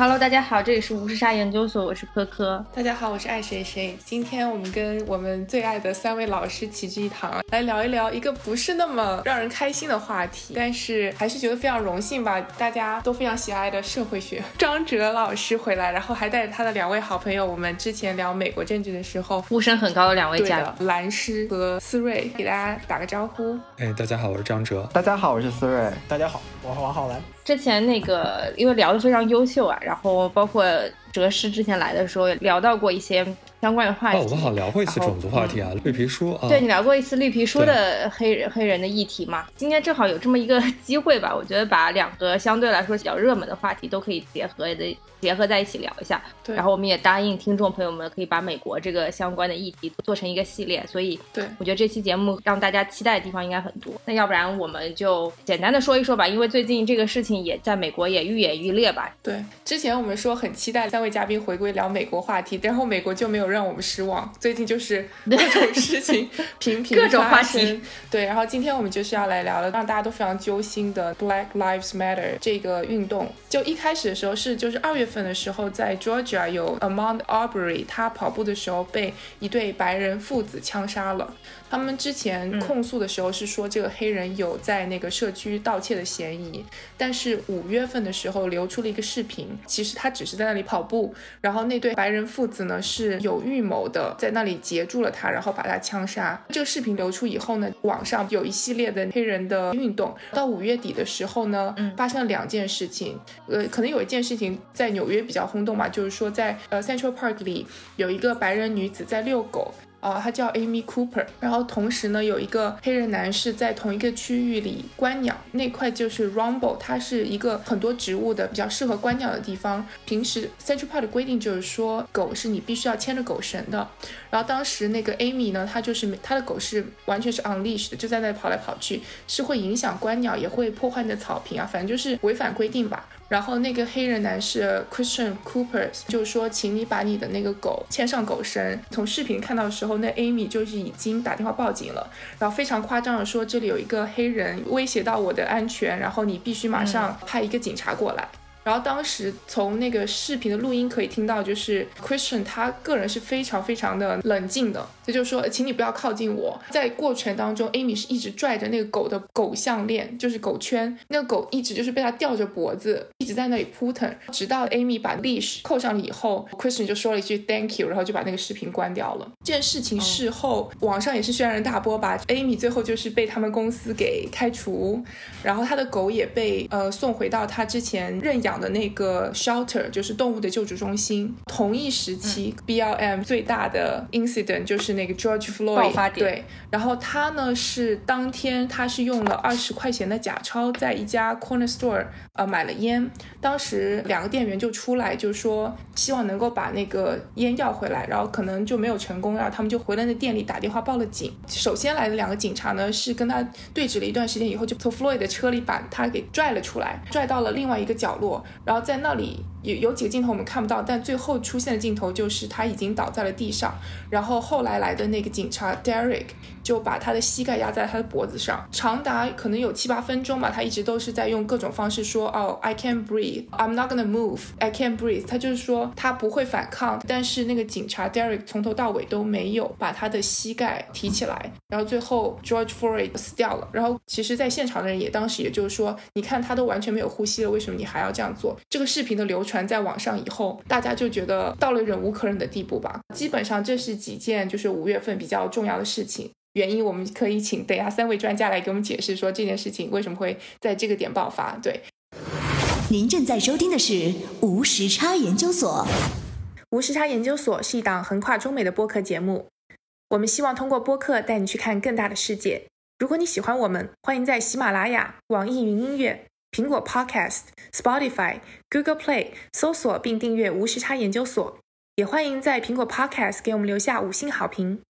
Hello，大家好，这里是无时差研究所，我是科科。大家好，我是爱谁谁。今天我们跟我们最爱的三位老师齐聚一堂，来聊一聊一个不是那么让人开心的话题，但是还是觉得非常荣幸吧，大家都非常喜爱的社会学。张哲老师回来，然后还带着他的两位好朋友，我们之前聊美国政治的时候呼声很高的两位嘉宾蓝师和思睿，给大家打个招呼。哎，大家好，我是张哲。大家好，我是思睿。大家好，我是王浩然。之前那个因为聊得非常优秀啊，然后包括哲师之前来的时候聊到过一些相关的话题。哦，我们好像聊过一次种族话题啊，绿皮书啊。对你聊过一次绿皮书的黑人黑人的议题嘛？今天正好有这么一个机会吧，我觉得把两个相对来说比较热门的话题都可以结合的。结合在一起聊一下，对，然后我们也答应听众朋友们可以把美国这个相关的议题做成一个系列，所以对我觉得这期节目让大家期待的地方应该很多。那要不然我们就简单的说一说吧，因为最近这个事情也在美国也愈演愈烈吧。对，之前我们说很期待三位嘉宾回归聊美国话题，然后美国就没有让我们失望，最近就是 各种事情 频频各种话题。对，然后今天我们就是要来聊了让大家都非常揪心的 Black Lives Matter 这个运动。就一开始的时候是就是二月份的时候在。在 Georgia 有 Amon Aubrey，他跑步的时候被一对白人父子枪杀了。他们之前控诉的时候是说这个黑人有在那个社区盗窃的嫌疑，但是五月份的时候流出了一个视频，其实他只是在那里跑步，然后那对白人父子呢是有预谋的在那里截住了他，然后把他枪杀。这个视频流出以后呢，网上有一系列的黑人的运动。到五月底的时候呢，发生了两件事情，呃，可能有一件事情在纽约比较轰动嘛，就是说在呃 Central Park 里有一个白人女子在遛狗。啊，他叫 Amy Cooper，然后同时呢，有一个黑人男士在同一个区域里观鸟，那块就是 Rumble，它是一个很多植物的比较适合观鸟的地方。平时 Central Park 的规定就是说，狗是你必须要牵着狗绳的。然后当时那个 Amy 呢，她就是她的狗是完全是 unleashed 的，就在那跑来跑去，是会影响观鸟，也会破坏你的草坪啊，反正就是违反规定吧。然后那个黑人男士 Christian Cooper 就说，请你把你的那个狗牵上狗绳。从视频看到的时候，那 Amy 就是已经打电话报警了，然后非常夸张的说，这里有一个黑人威胁到我的安全，然后你必须马上派一个警察过来。然后当时从那个视频的录音可以听到，就是 Christian 他个人是非常非常的冷静的，就说，请你不要靠近我。在过程当中，Amy 是一直拽着那个狗的狗项链，就是狗圈，那个狗一直就是被他吊着脖子，一直在那里扑腾，直到 Amy 把 leash 扣上了以后，Christian 就说了一句 Thank you，然后就把那个视频关掉了。这件事情事后网上也是轩然大波吧，Amy 最后就是被他们公司给开除，然后他的狗也被呃送回到他之前认养。的那个 shelter 就是动物的救助中心。同一时期，BLM 最大的 incident 就是那个 George Floyd 对，然后他呢是当天他是用了二十块钱的假钞在一家 corner store 呃买了烟，当时两个店员就出来就说希望能够把那个烟要回来，然后可能就没有成功，然后他们就回了那店里打电话报了警。首先来的两个警察呢是跟他对峙了一段时间以后，就从 Floyd 的车里把他给拽了出来，拽到了另外一个角落。然后在那里有有几个镜头我们看不到，但最后出现的镜头就是他已经倒在了地上。然后后来来的那个警察 Derek 就把他的膝盖压在他的脖子上，长达可能有七八分钟吧，他一直都是在用各种方式说哦，I can't breathe, I'm not gonna move, I can't breathe。他就是说他不会反抗，但是那个警察 Derek 从头到尾都没有把他的膝盖提起来。然后最后 George Floyd 死掉了。然后其实，在现场的人也当时也就是说，你看他都完全没有呼吸了，为什么你还要这样做？这个视频的流传在网上以后，大家就觉得到了忍无可忍的地步吧。基本上这是几件就是五月份比较重要的事情。原因我们可以请等下三位专家来给我们解释，说这件事情为什么会在这个点爆发。对，您正在收听的是无时差研究所。无时差研究所是一档横跨中美的播客节目，我们希望通过播客带你去看更大的世界。如果你喜欢我们，欢迎在喜马拉雅、网易云音乐。苹果 Podcast、Spotify、Google Play 搜索并订阅无时差研究所，也欢迎在苹果 Podcast 给我们留下五星好评。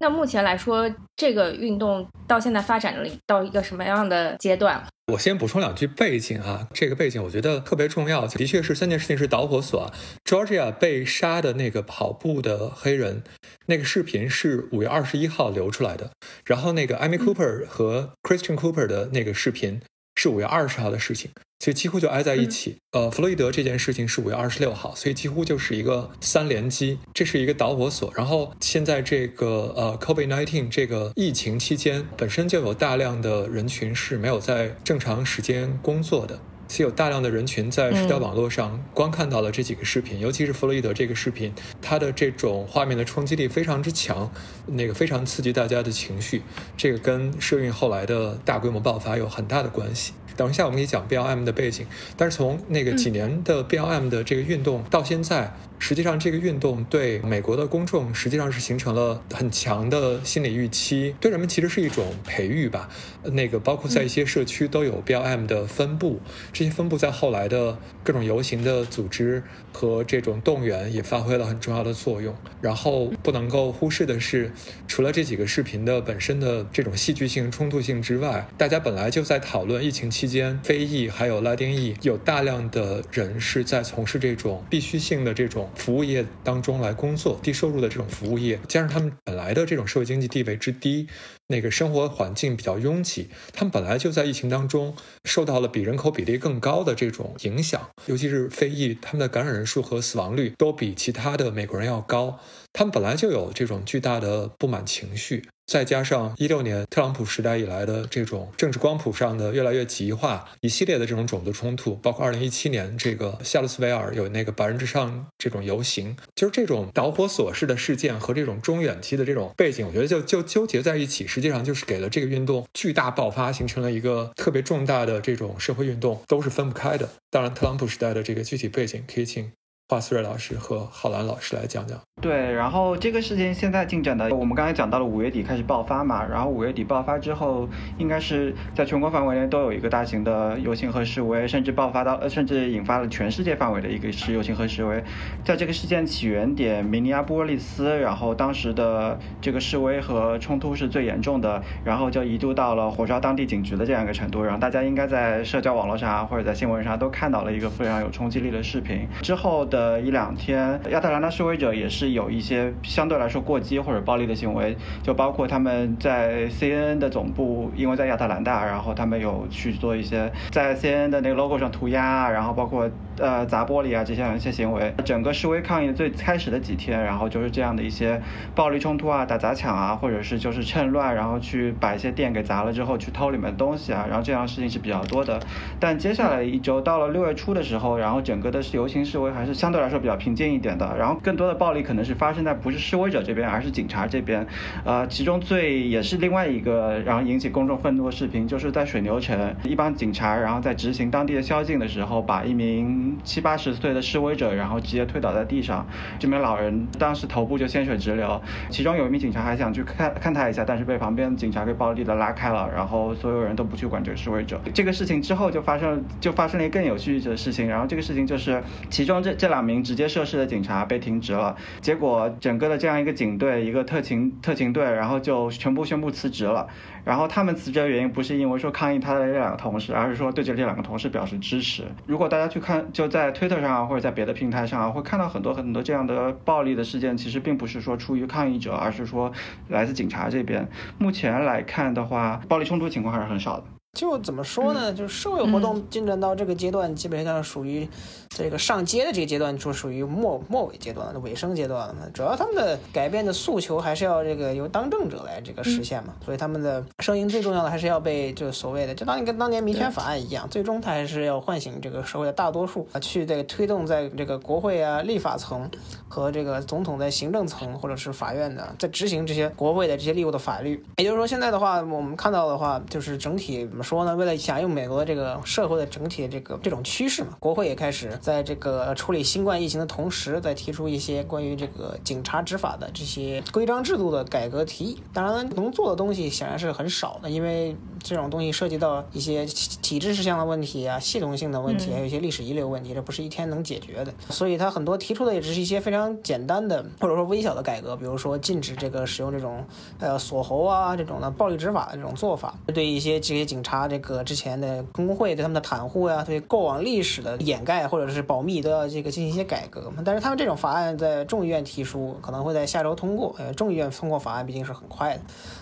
那目前来说，这个运动到现在发展了到一个什么样的阶段？我先补充两句背景啊，这个背景我觉得特别重要。的确是三件事情是导火索。Georgia 被杀的那个跑步的黑人，那个视频是五月二十一号流出来的，然后那个 Amy Cooper 和 Christian Cooper 的那个视频。是五月二十号的事情，所以几乎就挨在一起。呃，弗洛伊德这件事情是五月二十六号，所以几乎就是一个三连击，这是一个导火索。然后现在这个呃，COVID-19 这个疫情期间，本身就有大量的人群是没有在正常时间工作的。其有大量的人群在社交网络上观看到了这几个视频，尤其是弗洛伊德这个视频，它的这种画面的冲击力非常之强，那个非常刺激大家的情绪，这个跟社运后来的大规模爆发有很大的关系。等一下我们可以讲 BLM 的背景，但是从那个几年的 BLM 的这个运动到现在。实际上，这个运动对美国的公众实际上是形成了很强的心理预期，对人们其实是一种培育吧。那个包括在一些社区都有 BLM 的分布，这些分布在后来的各种游行的组织和这种动员也发挥了很重要的作用。然后不能够忽视的是，除了这几个视频的本身的这种戏剧性冲突性之外，大家本来就在讨论疫情期间非裔还有拉丁裔有大量的人是在从事这种必须性的这种。服务业当中来工作，低收入的这种服务业，加上他们本来的这种社会经济地位之低，那个生活环境比较拥挤，他们本来就在疫情当中受到了比人口比例更高的这种影响，尤其是非裔，他们的感染人数和死亡率都比其他的美国人要高，他们本来就有这种巨大的不满情绪。再加上一六年特朗普时代以来的这种政治光谱上的越来越极化，一系列的这种种族冲突，包括二零一七年这个夏洛斯维尔有那个白人至上这种游行，就是这种导火索式的事件和这种中远期的这种背景，我觉得就就纠结在一起，实际上就是给了这个运动巨大爆发，形成了一个特别重大的这种社会运动，都是分不开的。当然，特朗普时代的这个具体背景，可以请华思睿老师和浩兰老师来讲讲。对，然后这个事情现在进展的，我们刚才讲到了五月底开始爆发嘛，然后五月底爆发之后，应该是在全国范围内都有一个大型的游行和示威，甚至爆发到，甚至引发了全世界范围的一个是游行和示威。在这个事件起源点明尼阿波利斯，然后当时的这个示威和冲突是最严重的，然后就一度到了火烧当地警局的这样一个程度。然后大家应该在社交网络上或者在新闻上都看到了一个非常有冲击力的视频。之后的呃一两天，亚特兰大示威者也是。有一些相对来说过激或者暴力的行为，就包括他们在 CNN 的总部，因为在亚特兰大，然后他们有去做一些在 CNN 的那个 logo 上涂鸦，然后包括呃砸玻璃啊这样一些行为。整个示威抗议最开始的几天，然后就是这样的一些暴力冲突啊、打砸抢啊，或者是就是趁乱然后去把一些店给砸了之后去偷里面的东西啊，然后这样的事情是比较多的。但接下来一周到了六月初的时候，然后整个的游行示威还是相相对来说比较平静一点的，然后更多的暴力可能。是发生在不是示威者这边，而是警察这边。呃，其中最也是另外一个然后引起公众愤怒的视频，就是在水牛城，一帮警察然后在执行当地的宵禁的时候，把一名七八十岁的示威者，然后直接推倒在地上。这名老人当时头部就鲜血直流，其中有一名警察还想去看看他一下，但是被旁边警察给暴力的拉开了，然后所有人都不去管这个示威者。这个事情之后就发生就发生了一个更有趣的事情，然后这个事情就是其中这这两名直接涉事的警察被停职了。结果整个的这样一个警队，一个特勤特勤队，然后就全部宣布辞职了。然后他们辞职的原因不是因为说抗议他的这两个同事，而是说对着这两个同事表示支持。如果大家去看，就在推特上或者在别的平台上，会看到很多很多这样的暴力的事件，其实并不是说出于抗议者，而是说来自警察这边。目前来看的话，暴力冲突情况还是很少的。就怎么说呢？就是社会活动进展到这个阶段，基本上属于这个上街的这个阶段，就属于末末尾阶段、尾声阶段了。主要他们的改变的诉求还是要这个由当政者来这个实现嘛。所以他们的声音最重要的还是要被就所谓的，就当年跟当年民权法案一样，最终他还是要唤醒这个社会的大多数啊，去这个推动在这个国会啊、立法层和这个总统在行政层或者是法院的在执行这些国会的这些利用的法律。也就是说，现在的话，我们看到的话，就是整体怎么说呢？为了响应美国这个社会的整体的这个这种趋势嘛，国会也开始在这个处理新冠疫情的同时，在提出一些关于这个警察执法的这些规章制度的改革提议。当然，能做的东西显然是很少的，因为这种东西涉及到一些体制事项的问题啊、系统性的问题，还有一些历史遗留问题，这不是一天能解决的。所以，他很多提出的也只是一些非常简单的或者说微小的改革，比如说禁止这个使用这种呃锁喉啊这种的暴力执法的这种做法，对一些这些警察。这个之前的工会对他们的袒护呀，对过往历史的掩盖或者就是保密都要这个进行一些改革嘛。但是他们这种法案在众议院提出，可能会在下周通过。呃，众议院通过法案毕竟是很快的，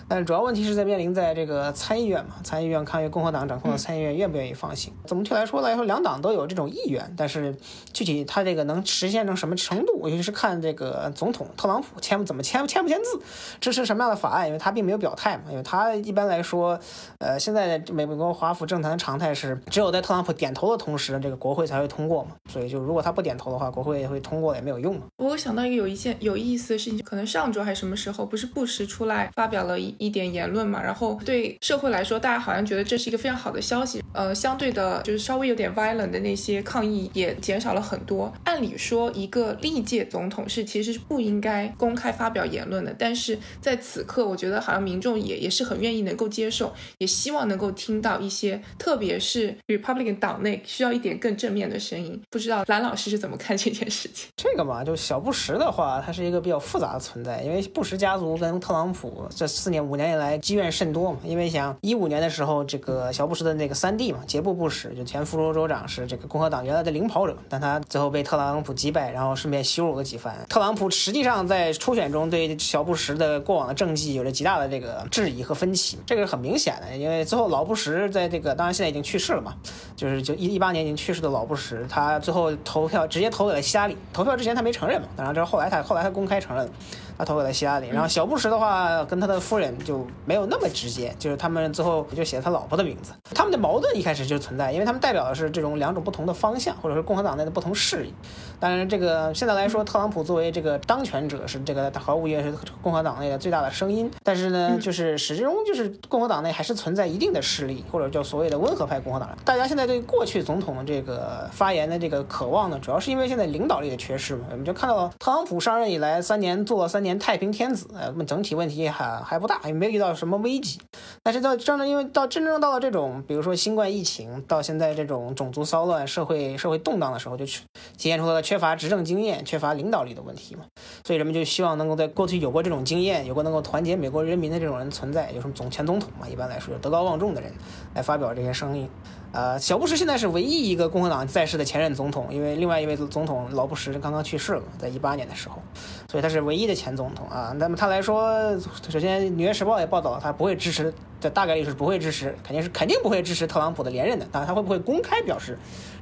但主要问题是在面临在这个参议院嘛，参议院看共和党掌控的参议院愿不愿意放行。总体来说来说，两党都有这种意愿，但是具体他这个能实现成什么程度，尤其是看这个总统特朗普签怎么签签不签字，支持什么样的法案，因为他并没有表态嘛，因为他一般来说，呃，现在美国华府政坛的常态是，只有在特朗普点头的同时，这个国会才会通过嘛，所以就如果他不点头的话，国会也会通过也没有用嘛。我想到一个有一件有意思的事情，可能上周还是什么时候，不是布什出来发表了一一点言论嘛，然后对社会来说，大家好像觉得这是一个非常好的消息，呃，相对的，就是稍微有点 violent 的那些抗议也减少了很多。按理说，一个历届总统是其实是不应该公开发表言论的，但是在此刻，我觉得好像民众也也是很愿意能够接受，也希望能够听到一些，特别是 Republican 党内需要一点更正面的声音。不知道蓝老师是怎么看这件事情？这个嘛，就小布什的话，他是一个比较复杂的存在，因为布什家族跟特朗普这四年五年以来积怨甚多嘛。因为想一五年的时候，这个小布什的那个三弟嘛，杰布布什就前福州州长是这个共和党原来的领跑者，但他最后被特朗普击败，然后顺便羞辱了几番。特朗普实际上在初选中对小布什的过往的政绩有着极大的这个质疑和分歧，这个是很明显的。因为最后老布什在这个当然现在已经去世了嘛，就是就一一八年已经去世的老布什，他最后投票直接投给了希拉里。投票之前他没承认嘛，当然这是后来他后来他公开承认。他投给了希拉里，然后小布什的话跟他的夫人就没有那么直接，就是他们最后就写了他老婆的名字。他们的矛盾一开始就存在，因为他们代表的是这种两种不同的方向，或者是共和党内的不同势力。当然，这个现在来说，特朗普作为这个当权者是这个毫无疑问是共和党内的最大的声音。但是呢，就是始终就是共和党内还是存在一定的势力，或者叫所谓的温和派共和党人。大家现在对过去总统这个发言的这个渴望呢，主要是因为现在领导力的缺失嘛。我们就看到特朗普上任以来三年做了三年。年太平天子，呃，整体问题还还不大，也没遇到什么危机。但是到真正因为到真正到了这种，比如说新冠疫情，到现在这种种族骚乱、社会社会动荡的时候，就体现出了缺乏执政经验、缺乏领导力的问题嘛。所以人们就希望能够在过去有过这种经验、有过能够团结美国人民的这种人存在，有什么总前总统嘛，一般来说德高望重的人来发表这些声音。呃，小布什现在是唯一一个共和党在世的前任总统，因为另外一位总统老布什刚刚去世了，在一八年的时候，所以他是唯一的前总统啊。那么他来说，首先《纽约时报》也报道了，他不会支持，这大概率是不会支持，肯定是肯定不会支持特朗普的连任的。当然，他会不会公开表示，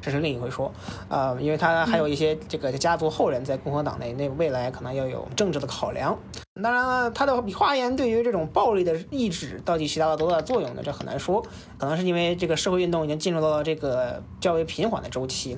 这是另一回说呃，因为他还有一些这个家族后人在共和党内，那未来可能要有政治的考量。当然了，他的发言对于这种暴力的意志到底起到了多大作用呢？这很难说，可能是因为这个社会运动已经进入到了这个较为平缓的周期，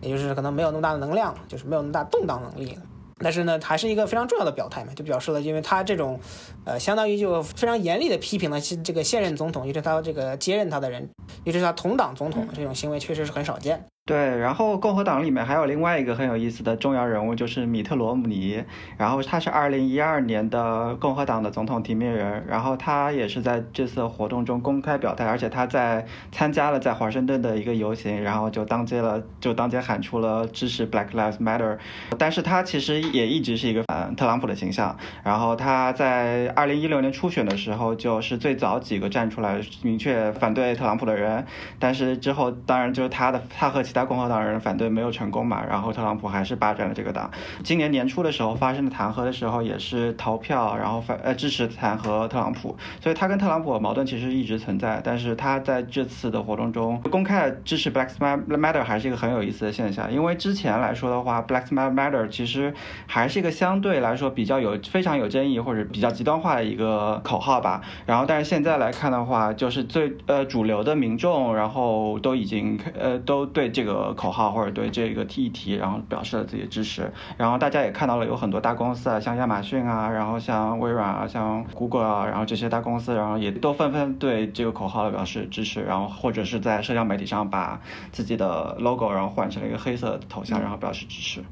也就是可能没有那么大的能量，就是没有那么大动荡能力。但是呢，还是一个非常重要的表态嘛，就表示了，因为他这种，呃，相当于就非常严厉的批评了这个现任总统，也是他这个接任他的人，也是他同党总统的这种行为，确实是很少见。对，然后共和党里面还有另外一个很有意思的重要人物，就是米特罗姆尼。然后他是二零一二年的共和党的总统提名人，然后他也是在这次活动中公开表态，而且他在参加了在华盛顿的一个游行，然后就当街了，就当街喊出了支持 Black Lives Matter。但是他其实也一直是一个反特朗普的形象。然后他在二零一六年初选的时候，就是最早几个站出来明确反对特朗普的人。但是之后，当然就是他的他和。其他共和党人反对没有成功嘛，然后特朗普还是霸占了这个党。今年年初的时候发生的弹劾的时候，也是逃票，然后反呃支持弹劾特朗普。所以他跟特朗普的矛盾其实一直存在。但是他在这次的活动中公开支持 Black Matter 还是一个很有意思的现象。因为之前来说的话，Black Matter 其实还是一个相对来说比较有非常有争议或者比较极端化的一个口号吧。然后但是现在来看的话，就是最呃主流的民众，然后都已经呃都对这。这个口号或者对这个议题，然后表示了自己的支持，然后大家也看到了有很多大公司啊，像亚马逊啊，然后像微软啊，像谷歌啊，然后这些大公司，然后也都纷纷对这个口号表示支持，然后或者是在社交媒体上把自己的 logo 然后换成了一个黑色头像，然后表示支持。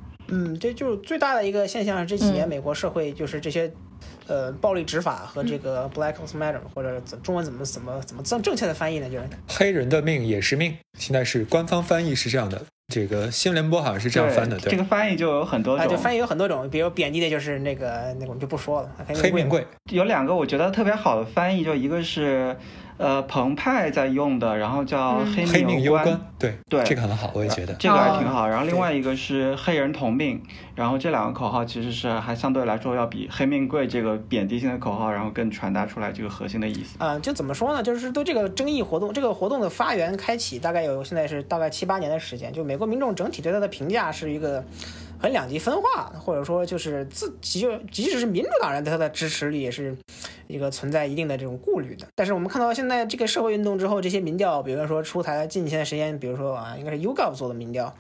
这就是最大的一个现象是，这几年美国社会就是这些。呃，暴力执法和这个 Black Lives Matter，或者怎中文怎么怎么怎么正正确的翻译呢？就是黑人的命也是命。现在是官方翻译是这样的，这个新闻联播好像是这样翻的。对，这个翻译就有很多种，就翻译有很多种，比如贬低的就是那个那个我们就不说了。黑命贵有两个我觉得特别好的翻译，就一个是。呃澎湃在用的，然后叫嗯黑黑命攸攸关，对对这个很好，我也觉得。这个还挺哦好。然后另外一个是黑人同命，然后这两个口号其实是还相对来说要比黑命贵这个贬低性的口号，然后更传达出来这个核心的意思。啊、就怎么说呢？就是对这个争议活动，这个活动的发源开启大概有现在是大概七八年的时间。就美国民众整体对他的评价是一个很两极分化，或者说就是自即就即使是民主党人对他的支持率也是一个存在一定的这种顾虑的。但是我们看到现在这个社会运动之后，这些民调，比如说出台了近些时间，比如说啊，应该是 Ugov 做的民调，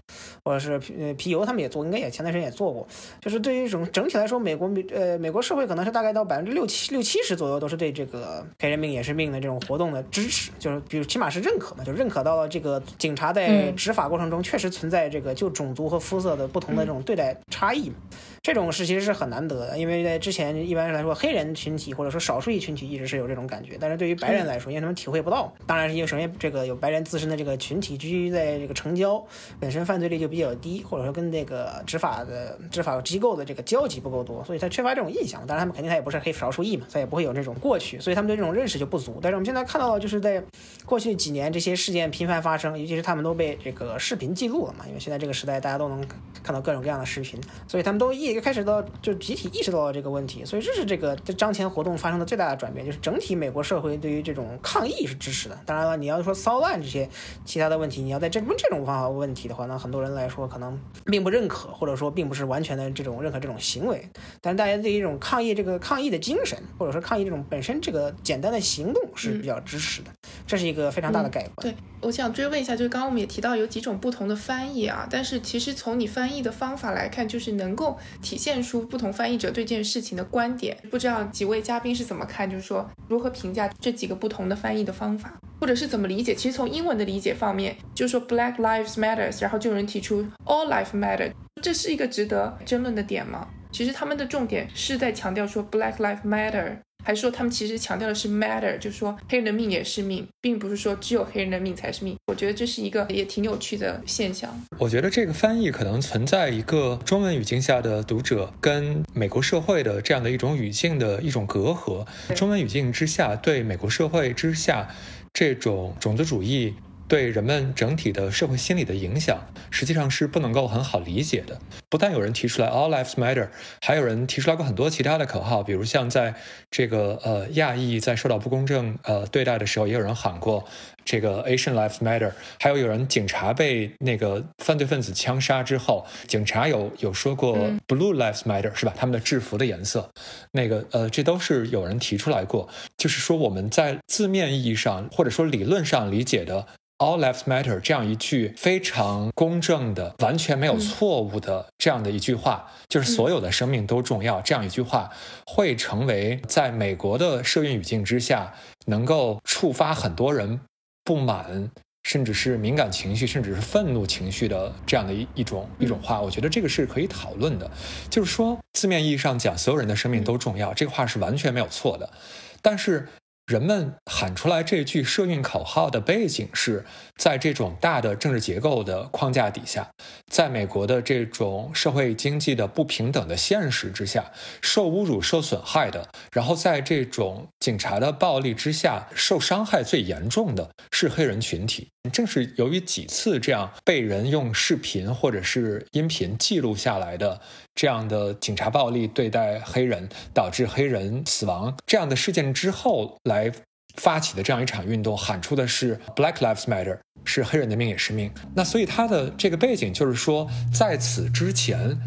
或者是呃皮尤他们也做，应该也前段时间也做过。就是对于整整体来说，美国民呃美国社会可能是大概到百分之六七六七十左右都是对这个黑人命也是命的这种活动的支持，就是比如起码是认可嘛，就认可到了这个警察在执法过程中确实存在这个就种族和肤色的不同的这种对待差异。这种是其实是很难得的，因为在之前一般来说，黑人群体或者说少数裔群体一直是有这种感觉，但是对于白人来说，因为他们体会不到，当然是因为首先这个有白人自身的这个群体居于在这个城郊，本身犯罪率就比较低，或者说跟这个执法的执法机构的这个交集不够多，所以他缺乏这种印象。当然，他们肯定他也不是黑少数裔嘛，他也不会有这种过去，所以他们对这种认识就不足。但是我们现在看到的，就是在过去几年这些事件频繁发生，尤其是他们都被这个视频记录了嘛，因为现在这个时代大家都能看到各种各样的视频，所以他们都一开始到就集体意识到了这个问题，所以这是这个这当前活动发生的最大的转变，就是整体美国社会对于这种抗议是支持的。当然了，你要说骚乱这些其他的问题，你要在这问这种方法问题的话，那很多人来说可能并不认可，或者说并不是完全的这种认可这种行为。但是大家对于这种抗议这个抗议的精神，或者说抗议这种本身这个简单的行动是比较支持的，这是一个非常大的改观。对，我想追问一下，就是刚刚我们也提到有几种不同的翻译啊，但是其实从你翻译的方法来看，就是能够体现出不同翻译者对这件事情的观点。不知道几位嘉宾是怎么么看，就是说如何评价这几个不同的翻译的方法，或者是怎么理解？其实从英文的理解方面，就是说 Black Lives Matters，然后就有人提出 All Life Matter，这是一个值得争论的点吗？其实他们的重点是在强调说 Black Life Matter。还是说他们其实强调的是 matter，就是说黑人的命也是命，并不是说只有黑人的命才是命。我觉得这是一个也挺有趣的现象。我觉得这个翻译可能存在一个中文语境下的读者跟美国社会的这样的一种语境的一种隔阂。中文语境之下，对美国社会之下这种种族主义。对人们整体的社会心理的影响，实际上是不能够很好理解的。不但有人提出来 “All Lives Matter”，还有人提出来过很多其他的口号，比如像在这个呃亚裔在受到不公正呃对待的时候，也有人喊过这个 “Asian Lives Matter”，还有有人警察被那个犯罪分子枪杀之后，警察有有说过 “Blue Lives Matter”，是吧？他们的制服的颜色，那个呃，这都是有人提出来过。就是说我们在字面意义上或者说理论上理解的。All lives matter 这样一句非常公正的、完全没有错误的这样的一句话，就是所有的生命都重要。这样一句话会成为在美国的社运语境之下，能够触发很多人不满，甚至是敏感情绪，甚至是愤怒情绪的这样的一一种一种话。我觉得这个是可以讨论的。就是说，字面意义上讲，所有人的生命都重要，这个话是完全没有错的。但是。人们喊出来这句社运口号的背景是在这种大的政治结构的框架底下，在美国的这种社会经济的不平等的现实之下，受侮辱、受损害的，然后在这种警察的暴力之下受伤害最严重的是黑人群体。正是由于几次这样被人用视频或者是音频记录下来的这样的警察暴力对待黑人，导致黑人死亡这样的事件之后来发起的这样一场运动，喊出的是 Black Lives Matter，是黑人的命也是命。那所以他的这个背景就是说，在此之前，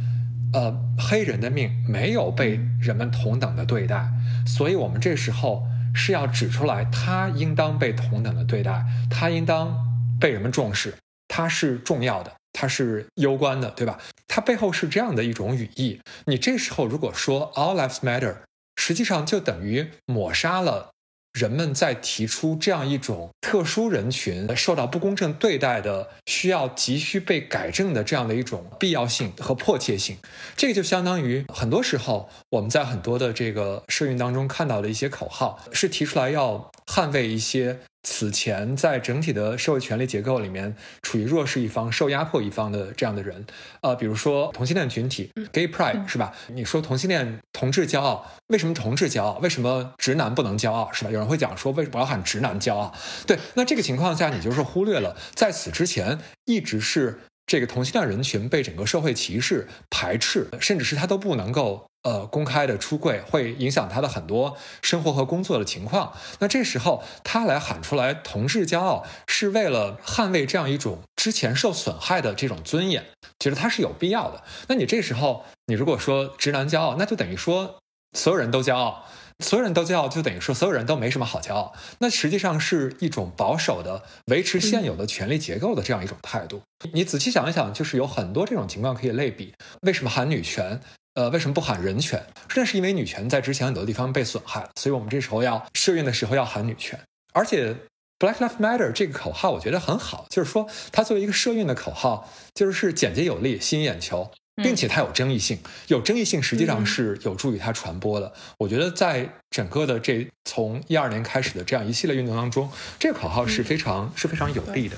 呃，黑人的命没有被人们同等的对待，所以我们这时候。是要指出来，他应当被同等的对待，他应当被人们重视，他是重要的，他是攸关的，对吧？它背后是这样的一种语义。你这时候如果说 All lives matter，实际上就等于抹杀了人们在提出这样一种特殊人群受到不公正对待的、需要急需被改正的这样的一种必要性和迫切性。这个就相当于很多时候我们在很多的这个社运当中看到的一些口号，是提出来要捍卫一些此前在整体的社会权力结构里面处于弱势一方、受压迫一方的这样的人，呃，比如说同性恋群体，Gay Pride 是吧？你说同性恋同志骄傲，为什么同志骄傲？为什么直男不能骄傲？是吧？有人会讲说，为什么要喊直男骄傲？对，那这个情况下，你就是忽略了在此之前一直是。这个同性恋人群被整个社会歧视、排斥，甚至是他都不能够呃公开的出柜，会影响他的很多生活和工作的情况。那这时候他来喊出来“同志骄傲”，是为了捍卫这样一种之前受损害的这种尊严，觉得他是有必要的。那你这时候你如果说直男骄傲，那就等于说所有人都骄傲。所有人都骄傲，就等于说所有人都没什么好骄傲。那实际上是一种保守的、维持现有的权力结构的这样一种态度。你仔细想一想，就是有很多这种情况可以类比。为什么喊女权？呃，为什么不喊人权？那是因为女权在之前很多地方被损害了，所以我们这时候要社运的时候要喊女权。而且，Black Lives Matter 这个口号我觉得很好，就是说它作为一个社运的口号，就是简洁有力、吸引眼球。并且它有争议性，有争议性实际上是有助于它传播的。我觉得在整个的这从一二年开始的这样一系列运动当中，这个口号是非常是非常有利的。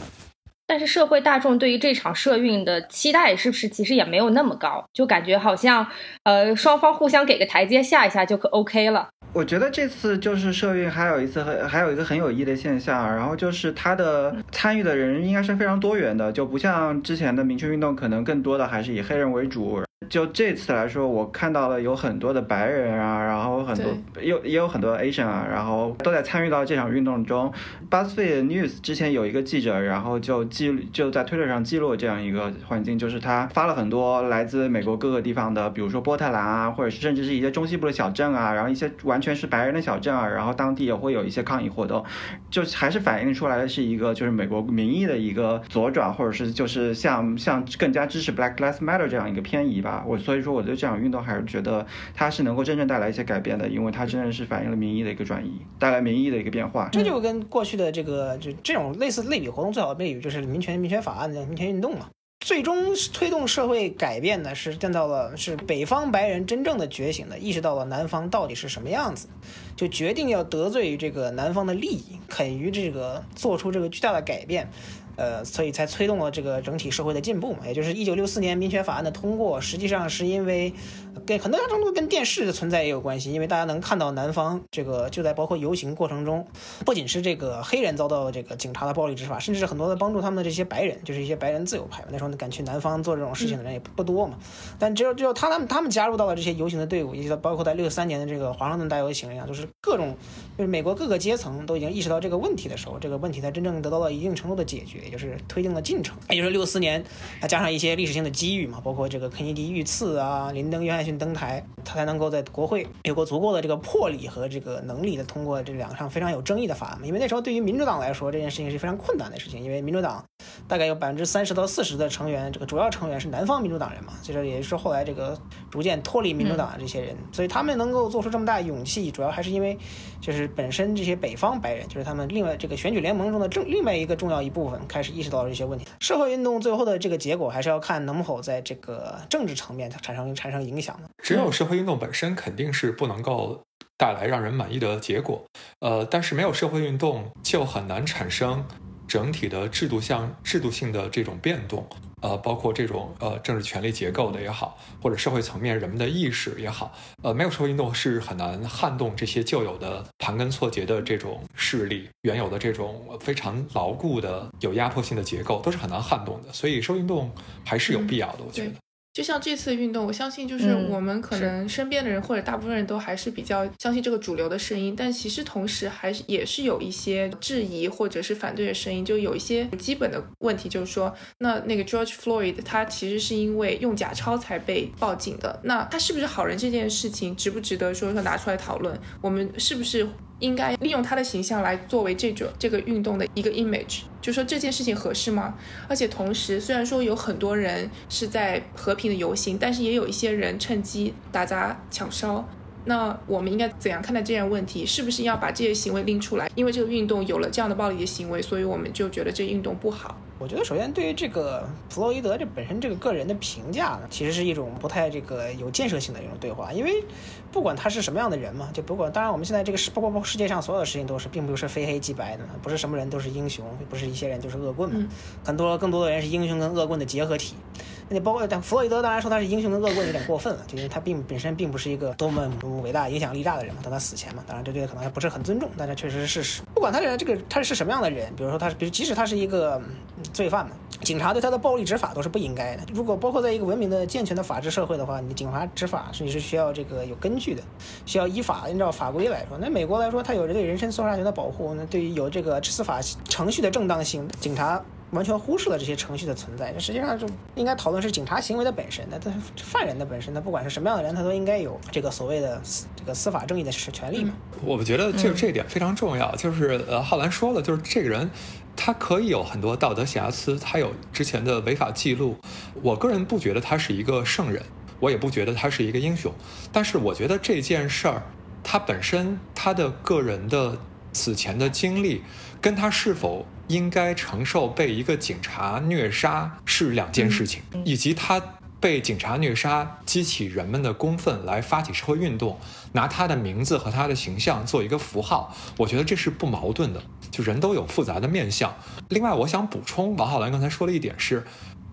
但是社会大众对于这场社运的期待是不是其实也没有那么高？就感觉好像呃双方互相给个台阶下一下就可 OK 了。我觉得这次就是社运还有一次很还有一个很有意义的现象，然后就是它的参与的人应该是非常多元的，就不像之前的民权运动，可能更多的还是以黑人为主。就这次来说，我看到了有很多的白人啊，然后很多有也有很多 Asian 啊，然后都在参与到这场运动中。BuzzFeed News 之前有一个记者，然后就记就在推特上记录这样一个环境，就是他发了很多来自美国各个地方的，比如说波特兰啊，或者是甚至是一些中西部的小镇啊，然后一些完全是白人的小镇啊，然后当地也会有一些抗议活动，就还是反映出来的是一个就是美国民意的一个左转，或者是就是像像更加支持 Black Lives Matter 这样一个偏移吧。我所以说，我对这场运动还是觉得它是能够真正带来一些改变的，因为它真的是反映了民意的一个转移，带来民意的一个变化。这就跟过去的这个就这种类似类比活动最好的类比就是民权民权法案的民权运动嘛。最终推动社会改变的是见到了是北方白人真正的觉醒的，意识到了南方到底是什么样子，就决定要得罪于这个南方的利益，肯于这个做出这个巨大的改变。呃，所以才推动了这个整体社会的进步嘛，也就是一九六四年民权法案的通过，实际上是因为跟很多程度跟电视的存在也有关系，因为大家能看到南方这个就在包括游行过程中，不仅是这个黑人遭到这个警察的暴力执法，甚至是很多的帮助他们的这些白人，就是一些白人自由派，那时候敢去南方做这种事情的人也不多嘛，但只有只有他他们他们加入到了这些游行的队伍，以及包括在六三年的这个华盛顿大游行一样，就是各种就是美国各个阶层都已经意识到这个问题的时候，这个问题才真正得到了一定程度的解决。也就是推进了进程，也就是六四年，加上一些历史性的机遇嘛，包括这个肯尼迪遇刺啊，林登·约翰逊登台，他才能够在国会有过足够的这个魄力和这个能力的通过这两项非常有争议的法案。因为那时候对于民主党来说，这件事情是非常困难的事情，因为民主党大概有百分之三十到四十的成员，这个主要成员是南方民主党人嘛，就是也就是后来这个逐渐脱离民主党的这些人，所以他们能够做出这么大勇气，主要还是因为就是本身这些北方白人，就是他们另外这个选举联盟中的正另外一个重要一部分开始意识到。了这些问题，社会运动最后的这个结果还是要看能否在这个政治层面产生产生影响的。只有社会运动本身肯定是不能够带来让人满意的结果，呃，但是没有社会运动就很难产生整体的制度向制度性的这种变动。呃，包括这种呃政治权力结构的也好，或者社会层面人们的意识也好，呃，没有社会运动是很难撼动这些旧有的盘根错节的这种势力，原有的这种非常牢固的有压迫性的结构都是很难撼动的。所以，社会运动还是有必要的，我觉得。就像这次运动，我相信就是我们可能身边的人或者大部分人都还是比较相信这个主流的声音，但其实同时还是也是有一些质疑或者是反对的声音，就有一些基本的问题，就是说，那那个 George Floyd 他其实是因为用假钞才被报警的，那他是不是好人这件事情值不值得说说拿出来讨论？我们是不是？应该利用他的形象来作为这种这个运动的一个 image，就说这件事情合适吗？而且同时，虽然说有很多人是在和平的游行，但是也有一些人趁机打砸抢烧。那我们应该怎样看待这样问题？是不是要把这些行为拎出来？因为这个运动有了这样的暴力的行为，所以我们就觉得这运动不好。我觉得，首先对于这个弗洛伊德这本身这个个人的评价呢，其实是一种不太这个有建设性的一种对话。因为不管他是什么样的人嘛，就不管当然我们现在这个世，包括包括世界上所有的事情都是，并不是非黑即白的，不是什么人都是英雄，不是一些人就是恶棍嘛。很多更多的人是英雄跟恶棍的结合体。那包括但弗洛伊德当然说他是英雄跟恶棍有点过分了，就因为他并本身并不是一个多么伟大、影响力大的人嘛。等他死前嘛，当然这对可能还不是很尊重，但这确实是事实。不管他这这个他是什么样的人，比如说他是，比如即使他是一个罪犯嘛。警察对他的暴力执法都是不应该的。如果包括在一个文明的、健全的法治社会的话，你警察执法是你是需要这个有根据的，需要依法按照法规来说。那美国来说，它有对人身搜查权的保护，那对于有这个司法程序的正当性，警察完全忽视了这些程序的存在。这实际上就应该讨论是警察行为的本身。那他犯人的本身，他不管是什么样的人，他都应该有这个所谓的这个司法正义的权利嘛。我觉得就这点非常重要。就是呃，浩兰说了，就是这个人。他可以有很多道德瑕疵，他有之前的违法记录。我个人不觉得他是一个圣人，我也不觉得他是一个英雄。但是我觉得这件事儿，他本身他的个人的此前的经历，跟他是否应该承受被一个警察虐杀是两件事情，以及他。被警察虐杀，激起人们的公愤，来发起社会运动，拿他的名字和他的形象做一个符号，我觉得这是不矛盾的。就人都有复杂的面相。另外，我想补充，王浩然刚才说的一点是，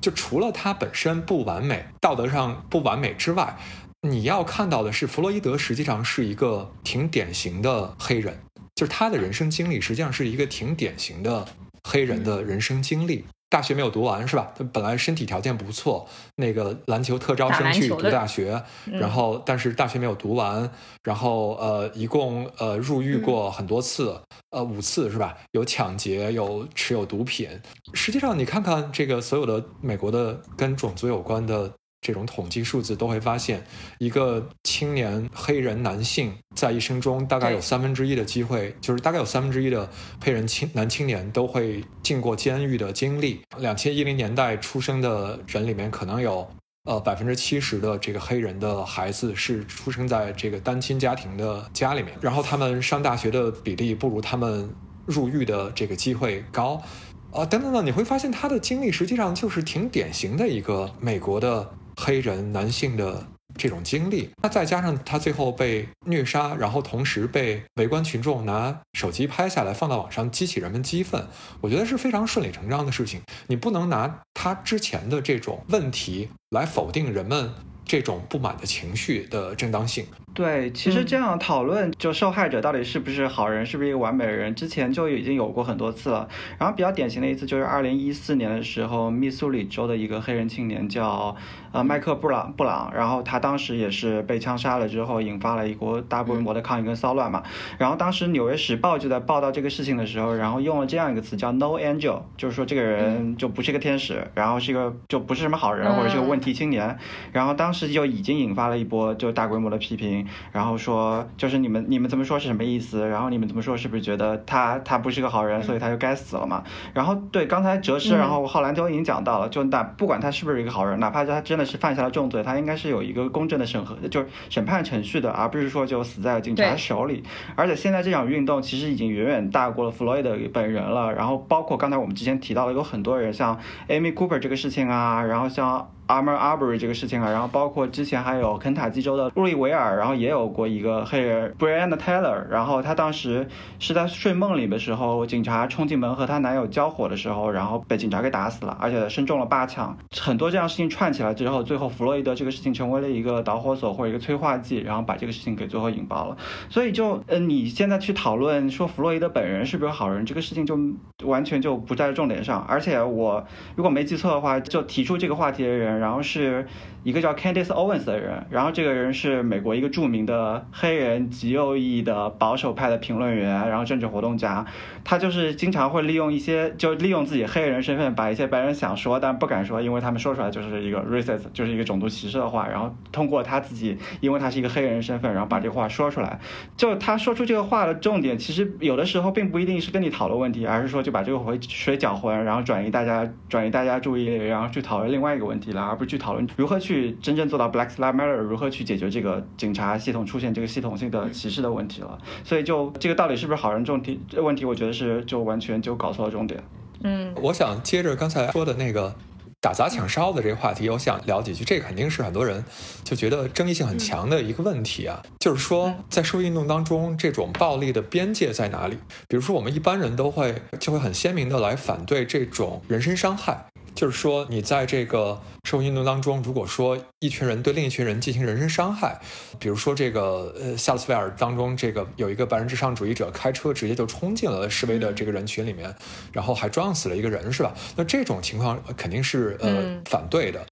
就除了他本身不完美，道德上不完美之外，你要看到的是，弗洛伊德实际上是一个挺典型的黑人，就是他的人生经历实际上是一个挺典型的黑人的人生经历。大学没有读完是吧？他本来身体条件不错，那个篮球特招生去读大学，然后但是大学没有读完，然后呃，一共呃入狱过很多次，呃五次是吧？有抢劫，有持有毒品。实际上你看看这个所有的美国的跟种族有关的。这种统计数字都会发现，一个青年黑人男性在一生中大概有三分之一的机会，就是大概有三分之一的黑人青男青年都会进过监狱的经历。两千一零年代出生的人里面，可能有呃百分之七十的这个黑人的孩子是出生在这个单亲家庭的家里面，然后他们上大学的比例不如他们入狱的这个机会高，啊等等等，你会发现他的经历实际上就是挺典型的一个美国的。黑人男性的这种经历，那再加上他最后被虐杀，然后同时被围观群众拿手机拍下来放到网上，激起人们激愤，我觉得是非常顺理成章的事情。你不能拿他之前的这种问题来否定人们这种不满的情绪的正当性。对，其实这样讨论，就受害者到底是不是好人，是不是一个完美的人，之前就已经有过很多次了。然后比较典型的一次就是二零一四年的时候，密苏里州的一个黑人青年叫呃麦克布朗布朗，然后他当时也是被枪杀了之后，引发了一国大规模的抗议跟骚乱嘛。然后当时纽约时报就在报道这个事情的时候，然后用了这样一个词叫 No Angel，就是说这个人就不是一个天使，然后是一个就不是什么好人或者是个问题青年。然后当时就已经引发了一波就大规模的批评。然后说，就是你们你们这么说是什么意思？然后你们这么说是不是觉得他他不是个好人，所以他就该死了嘛？然后对刚才哲师，然后浩兰都已经讲到了，就那不管他是不是一个好人，哪怕他真的是犯下了重罪，他应该是有一个公正的审核，就是审判程序的，而不是说就死在了警察手里。而且现在这场运动其实已经远远大过了弗洛伊德本人了。然后包括刚才我们之前提到的，有很多人像 Amy Cooper 这个事情啊，然后像。Armor Arbery 这个事情啊，然后包括之前还有肯塔基州的路易维尔，然后也有过一个黑人 Brian Taylor，然后他当时是在睡梦里的时候，警察冲进门和她男友交火的时候，然后被警察给打死了，而且身中了八枪。很多这样事情串起来之后，最后弗洛伊德这个事情成为了一个导火索或者一个催化剂，然后把这个事情给最后引爆了。所以就呃，你现在去讨论说弗洛伊德本人是不是好人，这个事情就完全就不在重点上。而且我如果没记错的话，就提出这个话题的人。然后是。一个叫 Candice Owens 的人，然后这个人是美国一个著名的黑人极右翼的保守派的评论员，然后政治活动家。他就是经常会利用一些，就利用自己黑人身份，把一些白人想说但不敢说，因为他们说出来就是一个 racist，就是一个种族歧视的话，然后通过他自己，因为他是一个黑人身份，然后把这个话说出来。就他说出这个话的重点，其实有的时候并不一定是跟你讨论问题，而是说就把这个回水搅浑，然后转移大家转移大家注意力，然后去讨论另外一个问题了，而不是去讨论如何去真正做到 Black Lives Matter，如何去解决这个警察系统出现这个系统性的歧视的问题了。所以就这个到底是不是好人这种题这个问题，我觉得是就完全就搞错了重点。嗯，我想接着刚才说的那个打砸抢烧的这个话题，我想聊几句。这肯定是很多人就觉得争议性很强的一个问题啊，就是说在社会运动当中，这种暴力的边界在哪里？比如说，我们一般人都会就会很鲜明的来反对这种人身伤害。就是说，你在这个社会运动当中，如果说一群人对另一群人进行人身伤害，比如说这个呃夏洛斯维尔当中，这个有一个白人至上主义者开车直接就冲进了示威的这个人群里面，然后还撞死了一个人，是吧？那这种情况肯定是呃反对的。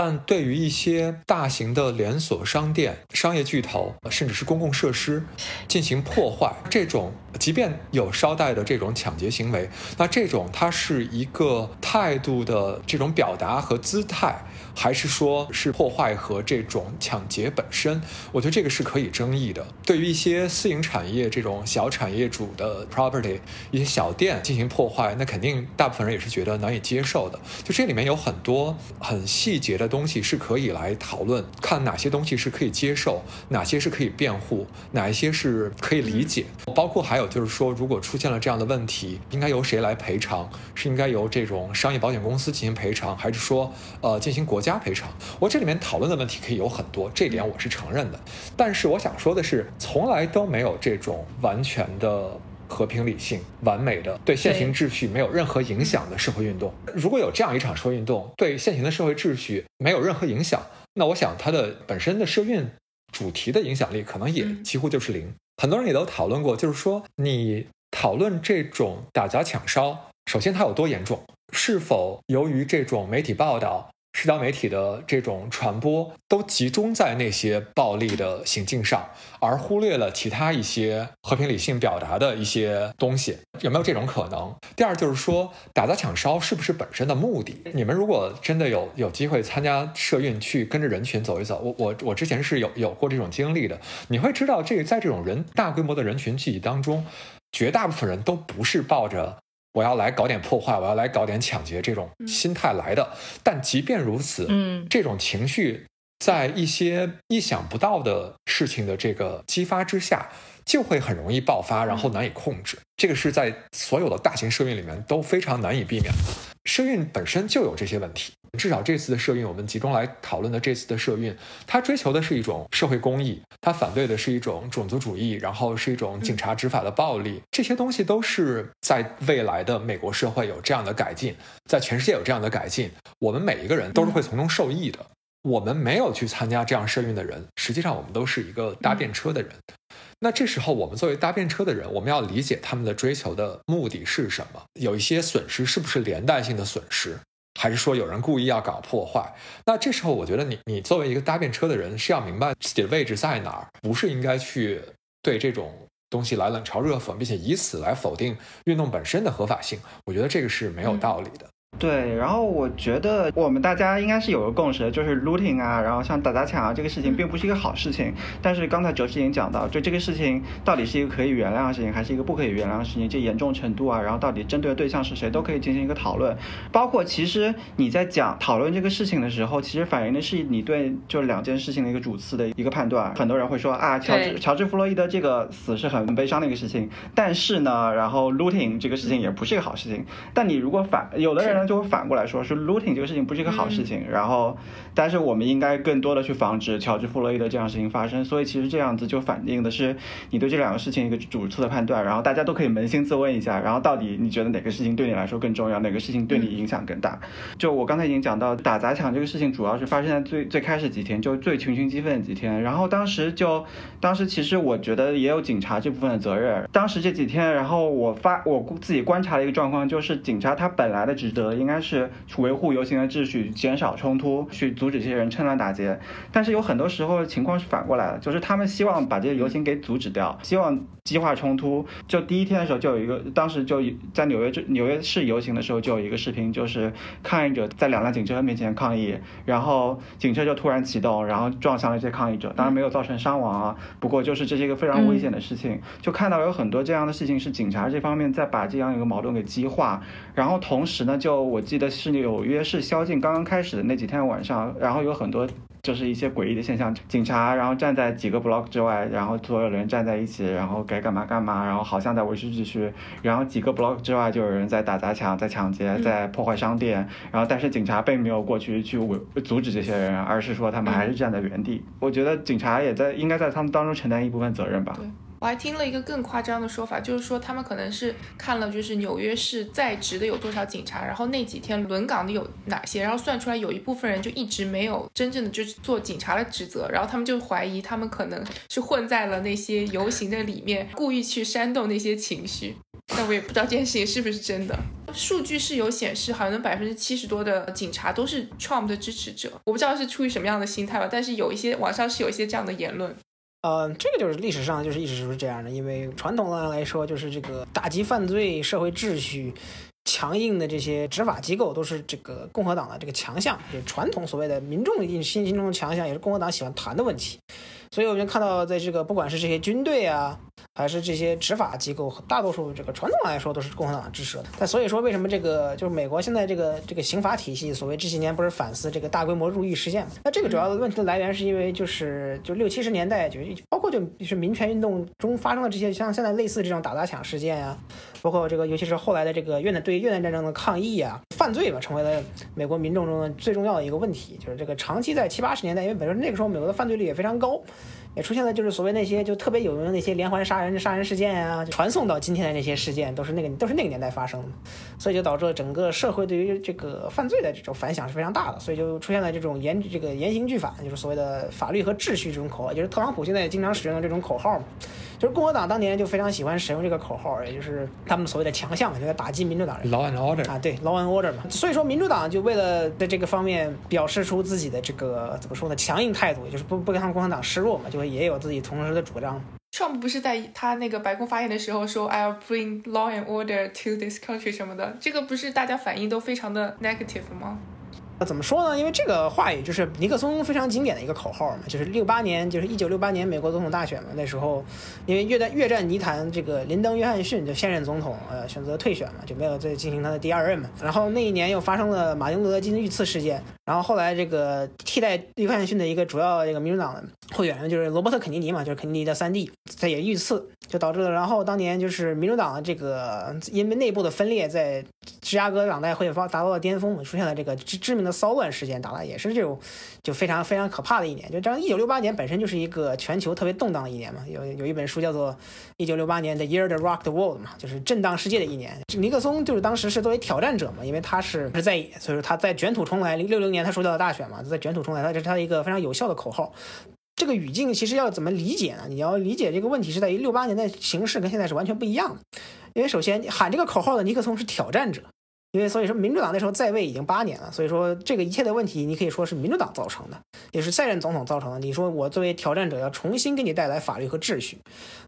但对于一些大型的连锁商店、商业巨头，甚至是公共设施进行破坏，这种即便有捎带的这种抢劫行为，那这种它是一个态度的这种表达和姿态。还是说是破坏和这种抢劫本身，我觉得这个是可以争议的。对于一些私营产业这种小产业主的 property，一些小店进行破坏，那肯定大部分人也是觉得难以接受的。就这里面有很多很细节的东西是可以来讨论，看哪些东西是可以接受，哪些是可以辩护，哪一些是可以理解。包括还有就是说，如果出现了这样的问题，应该由谁来赔偿？是应该由这种商业保险公司进行赔偿，还是说呃进行国家？加赔偿，我这里面讨论的问题可以有很多，这点我是承认的。但是我想说的是，从来都没有这种完全的和平、理性、完美的对现行秩序没有任何影响的社会运动。如果有这样一场社会运动对现行的社会秩序没有任何影响，那我想它的本身的社运主题的影响力可能也几乎就是零。很多人也都讨论过，就是说你讨论这种打砸抢烧，首先它有多严重，是否由于这种媒体报道。社交媒体的这种传播都集中在那些暴力的行径上，而忽略了其他一些和平理性表达的一些东西，有没有这种可能？第二就是说，打砸抢烧是不是本身的目的？你们如果真的有有机会参加社运，去跟着人群走一走，我我我之前是有有过这种经历的，你会知道，这在这种人大规模的人群聚集当中，绝大部分人都不是抱着。我要来搞点破坏，我要来搞点抢劫，这种心态来的。但即便如此，嗯，这种情绪在一些意想不到的事情的这个激发之下，就会很容易爆发，然后难以控制。这个是在所有的大型社运里面都非常难以避免的。社运本身就有这些问题。至少这次的社运，我们集中来讨论的这次的社运，它追求的是一种社会公益，它反对的是一种种族主义，然后是一种警察执法的暴力，这些东西都是在未来的美国社会有这样的改进，在全世界有这样的改进，我们每一个人都是会从中受益的。我们没有去参加这样社运的人，实际上我们都是一个搭便车的人。那这时候，我们作为搭便车的人，我们要理解他们的追求的目的是什么，有一些损失是不是连带性的损失。还是说有人故意要搞破坏？那这时候我觉得你你作为一个搭便车的人是要明白自己的位置在哪儿，不是应该去对这种东西来冷嘲热讽，并且以此来否定运动本身的合法性。我觉得这个是没有道理的。对，然后我觉得我们大家应该是有个共识，就是 looting 啊，然后像打砸抢啊，这个事情并不是一个好事情。但是刚才哲师已经讲到，就这个事情到底是一个可以原谅的事情，还是一个不可以原谅的事情，这严重程度啊，然后到底针对的对象是谁，都可以进行一个讨论。包括其实你在讲讨论这个事情的时候，其实反映的是你对就两件事情的一个主次的一个判断。很多人会说啊，乔治乔治弗洛伊德这个死是很悲伤的一个事情，但是呢，然后 looting 这个事情也不是一个好事情。但你如果反有的人呢就会反过来说，是 looting 这个事情不是一个好事情，然后，但是我们应该更多的去防止乔治·弗洛伊德这样的事情发生。所以其实这样子就反映的是你对这两个事情一个主次的判断，然后大家都可以扪心自问一下，然后到底你觉得哪个事情对你来说更重要，哪个事情对你影响更大？就我刚才已经讲到，打砸抢这个事情主要是发生在最最开始几天，就最群情激愤的几天，然后当时就当时其实我觉得也有警察这部分的责任。当时这几天，然后我发我自己观察的一个状况就是，警察他本来的职责应该是。去维护游行的秩序，减少冲突，去阻阻止这些人趁乱打劫。但是有很多时候情况是反过来的，就是他们希望把这些游行给阻止掉，希望激化冲突。就第一天的时候就有一个，当时就在纽约这纽约市游行的时候就有一个视频，就是抗议者在两辆警车面前抗议，然后警车就突然启动，然后撞向了这些抗议者。当然没有造成伤亡啊，不过就是这是一个非常危险的事情。就看到有很多这样的事情是警察这方面在把这样一个矛盾给激化，然后同时呢就。我记得是纽约市宵禁刚刚开始的那几天晚上，然后有很多就是一些诡异的现象，警察然后站在几个 block 之外，然后所有人站在一起，然后该干嘛干嘛，然后好像在维持秩序，然后几个 block 之外就有人在打砸抢、在抢劫、在破坏商店，然后但是警察并没有过去去维阻止这些人，而是说他们还是站在原地。我觉得警察也在应该在他们当中承担一部分责任吧。对。我还听了一个更夸张的说法，就是说他们可能是看了就是纽约市在职的有多少警察，然后那几天轮岗的有哪些，然后算出来有一部分人就一直没有真正的就是做警察的职责，然后他们就怀疑他们可能是混在了那些游行的里面，故意去煽动那些情绪。但我也不知道这件事情是不是真的。数据是有显示，好像百分之七十多的警察都是 Trump 的支持者，我不知道是出于什么样的心态吧，但是有一些网上是有一些这样的言论。呃，这个就是历史上就是一直是这样的，因为传统上来说，就是这个打击犯罪、社会秩序、强硬的这些执法机构都是这个共和党的这个强项，就传统所谓的民众心心中的强项，也是共和党喜欢谈的问题。所以我们看到，在这个不管是这些军队啊。还是这些执法机构，大多数这个传统来说都是共和党支持的。但所以说，为什么这个就是美国现在这个这个刑法体系，所谓这些年不是反思这个大规模入狱事件嘛？那这个主要的问题的来源是因为就是就六七十年代就包括就是民权运动中发生的这些像现在类似这种打砸抢事件啊，包括这个尤其是后来的这个越南对越南战争的抗议啊，犯罪吧，成为了美国民众中的最重要的一个问题。就是这个长期在七八十年代，因为本身那个时候美国的犯罪率也非常高。也出现了，就是所谓那些就特别有名的那些连环杀人、杀人事件啊，传送到今天的那些事件，都是那个都是那个年代发生的，所以就导致了整个社会对于这个犯罪的这种反响是非常大的，所以就出现了这种严这个严刑峻法，就是所谓的法律和秩序这种口号，就是特朗普现在经常使用的这种口号嘛。就是共和党当年就非常喜欢使用这个口号，也就是他们所谓的强项，就在打击民主党人。Law and order 啊，对，Law and order 嘛。所以说，民主党就为了在这个方面表示出自己的这个怎么说呢，强硬态度，也就是不不跟他们共和党示弱嘛，就会也有自己同时的主张。Trump 不是在他那个白宫发言的时候说 "I'll bring law and order to this country" 什么的，这个不是大家反应都非常的 negative 吗？那怎么说呢？因为这个话语就是尼克松非常经典的一个口号嘛，就是六八年，就是一九六八年美国总统大选嘛。那时候，因为越战越战泥潭，这个林登·约翰逊就现任总统，呃，选择退选嘛，就没有再进行他的第二任嘛。然后那一年又发生了马丁·路德·金遇刺事件。然后后来这个替代约翰逊的一个主要这个民主党候选人就是罗伯特·肯尼迪嘛，就是肯尼迪的三弟，他也遇刺，就导致了。然后当年就是民主党的这个因为内部的分裂，在芝加哥党代会发达到了巅峰，出现了这个知知名的骚乱事件，打了也是这种就非常非常可怕的一年。就这样，一九六八年本身就是一个全球特别动荡的一年嘛。有有一本书叫做《一九六八年的 Year That Rocked the World》嘛，就是震荡世界的一年。尼克松就是当时是作为挑战者嘛，因为他是是在，所以说他在卷土重来。零六零年。他输掉了大选嘛，在卷土重来，他这是他的一个非常有效的口号。这个语境其实要怎么理解呢？你要理解这个问题是在于六八年的形势跟现在是完全不一样的。因为首先喊这个口号的尼克松是挑战者。因为所以说，民主党那时候在位已经八年了，所以说这个一切的问题，你可以说是民主党造成的，也是在任总统造成的。你说我作为挑战者要重新给你带来法律和秩序，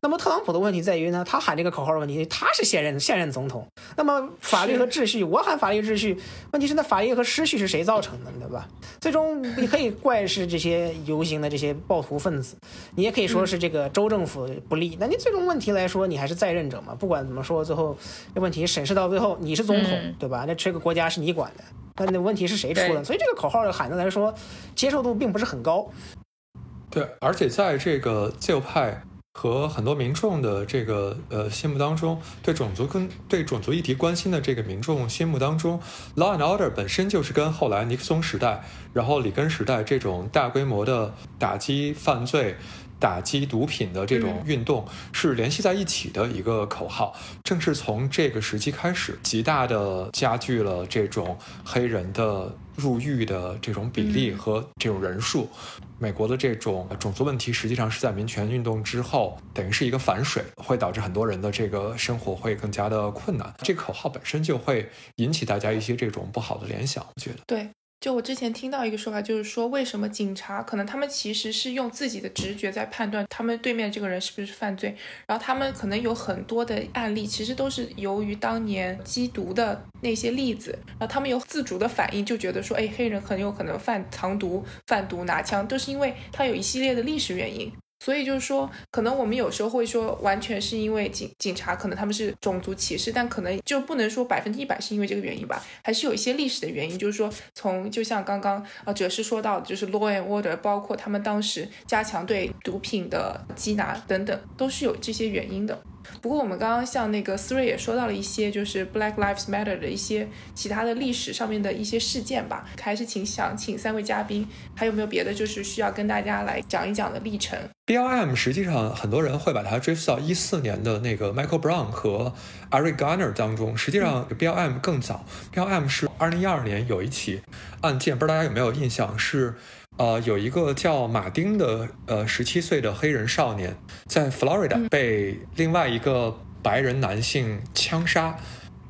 那么特朗普的问题在于呢，他喊这个口号的问题，他是现任现任总统，那么法律和秩序，我喊法律秩序，问题是那法律和失序是谁造成的，对吧？最终你可以怪是这些游行的这些暴徒分子，你也可以说是这个州政府不利，那你最终问题来说，你还是在任者嘛？不管怎么说，最后这问题审视到最后，你是总统，对吧？那这个国家是你管的，那那问题是谁出的？所以这个口号喊的来说，接受度并不是很高。对，而且在这个自由派和很多民众的这个呃心目当中，对种族跟对种族议题关心的这个民众心目当中，law and order 本身就是跟后来尼克松时代，然后里根时代这种大规模的打击犯罪。打击毒品的这种运动是联系在一起的一个口号，正是从这个时期开始，极大的加剧了这种黑人的入狱的这种比例和这种人数。美国的这种种族问题，实际上是在民权运动之后，等于是一个反水，会导致很多人的这个生活会更加的困难。这个口号本身就会引起大家一些这种不好的联想，我觉得。对。就我之前听到一个说法，就是说为什么警察可能他们其实是用自己的直觉在判断他们对面这个人是不是犯罪，然后他们可能有很多的案例，其实都是由于当年缉毒的那些例子，然后他们有自主的反应，就觉得说，哎，黑人很有可能贩藏毒、贩毒、拿枪，都是因为他有一系列的历史原因。所以就是说，可能我们有时候会说，完全是因为警警察可能他们是种族歧视，但可能就不能说百分之一百是因为这个原因吧，还是有一些历史的原因。就是说，从就像刚刚呃哲师说到的，就是 law and order，包括他们当时加强对毒品的缉拿等等，都是有这些原因的。不过我们刚刚像那个思睿也说到了一些，就是 Black Lives Matter 的一些其他的历史上面的一些事件吧。还是请想请三位嘉宾，还有没有别的就是需要跟大家来讲一讲的历程？BLM 实际上很多人会把它追溯到一四年的那个 Michael Brown 和 Eric Garner 当中。实际上 BLM 更早，BLM 是二零一二年有一起案件，不知道大家有没有印象是。呃，有一个叫马丁的呃十七岁的黑人少年，在 Florida 被另外一个白人男性枪杀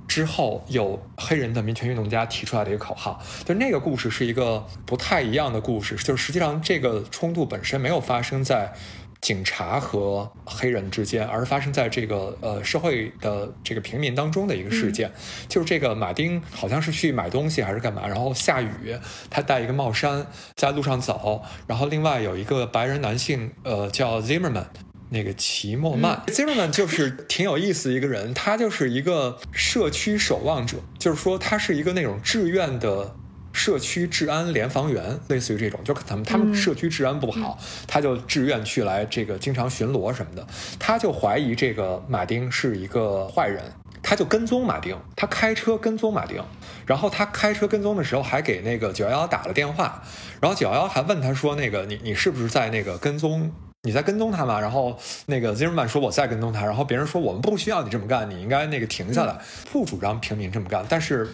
之后，有黑人的民权运动家提出来的一个口号。就那个故事是一个不太一样的故事，就是实际上这个冲突本身没有发生在。警察和黑人之间，而发生在这个呃社会的这个平民当中的一个事件，就是这个马丁好像是去买东西还是干嘛，然后下雨，他戴一个帽衫在路上走，然后另外有一个白人男性，呃叫 Zimmerman，那个齐莫曼，Zimmerman 就是挺有意思的一个人，他就是一个社区守望者，就是说他是一个那种志愿的。社区治安联防员，类似于这种，就他们他们社区治安不好，他就志愿去来这个经常巡逻什么的。他就怀疑这个马丁是一个坏人，他就跟踪马丁，他开车跟踪马丁，然后他开车跟踪的时候还给那个九幺幺打了电话，然后九幺幺还问他说：“那个你你是不是在那个跟踪？你在跟踪他吗？”然后那个 Zimmerman 说：“我在跟踪他。”然后别人说：“我们不需要你这么干，你应该那个停下来，不主张平民这么干。”但是。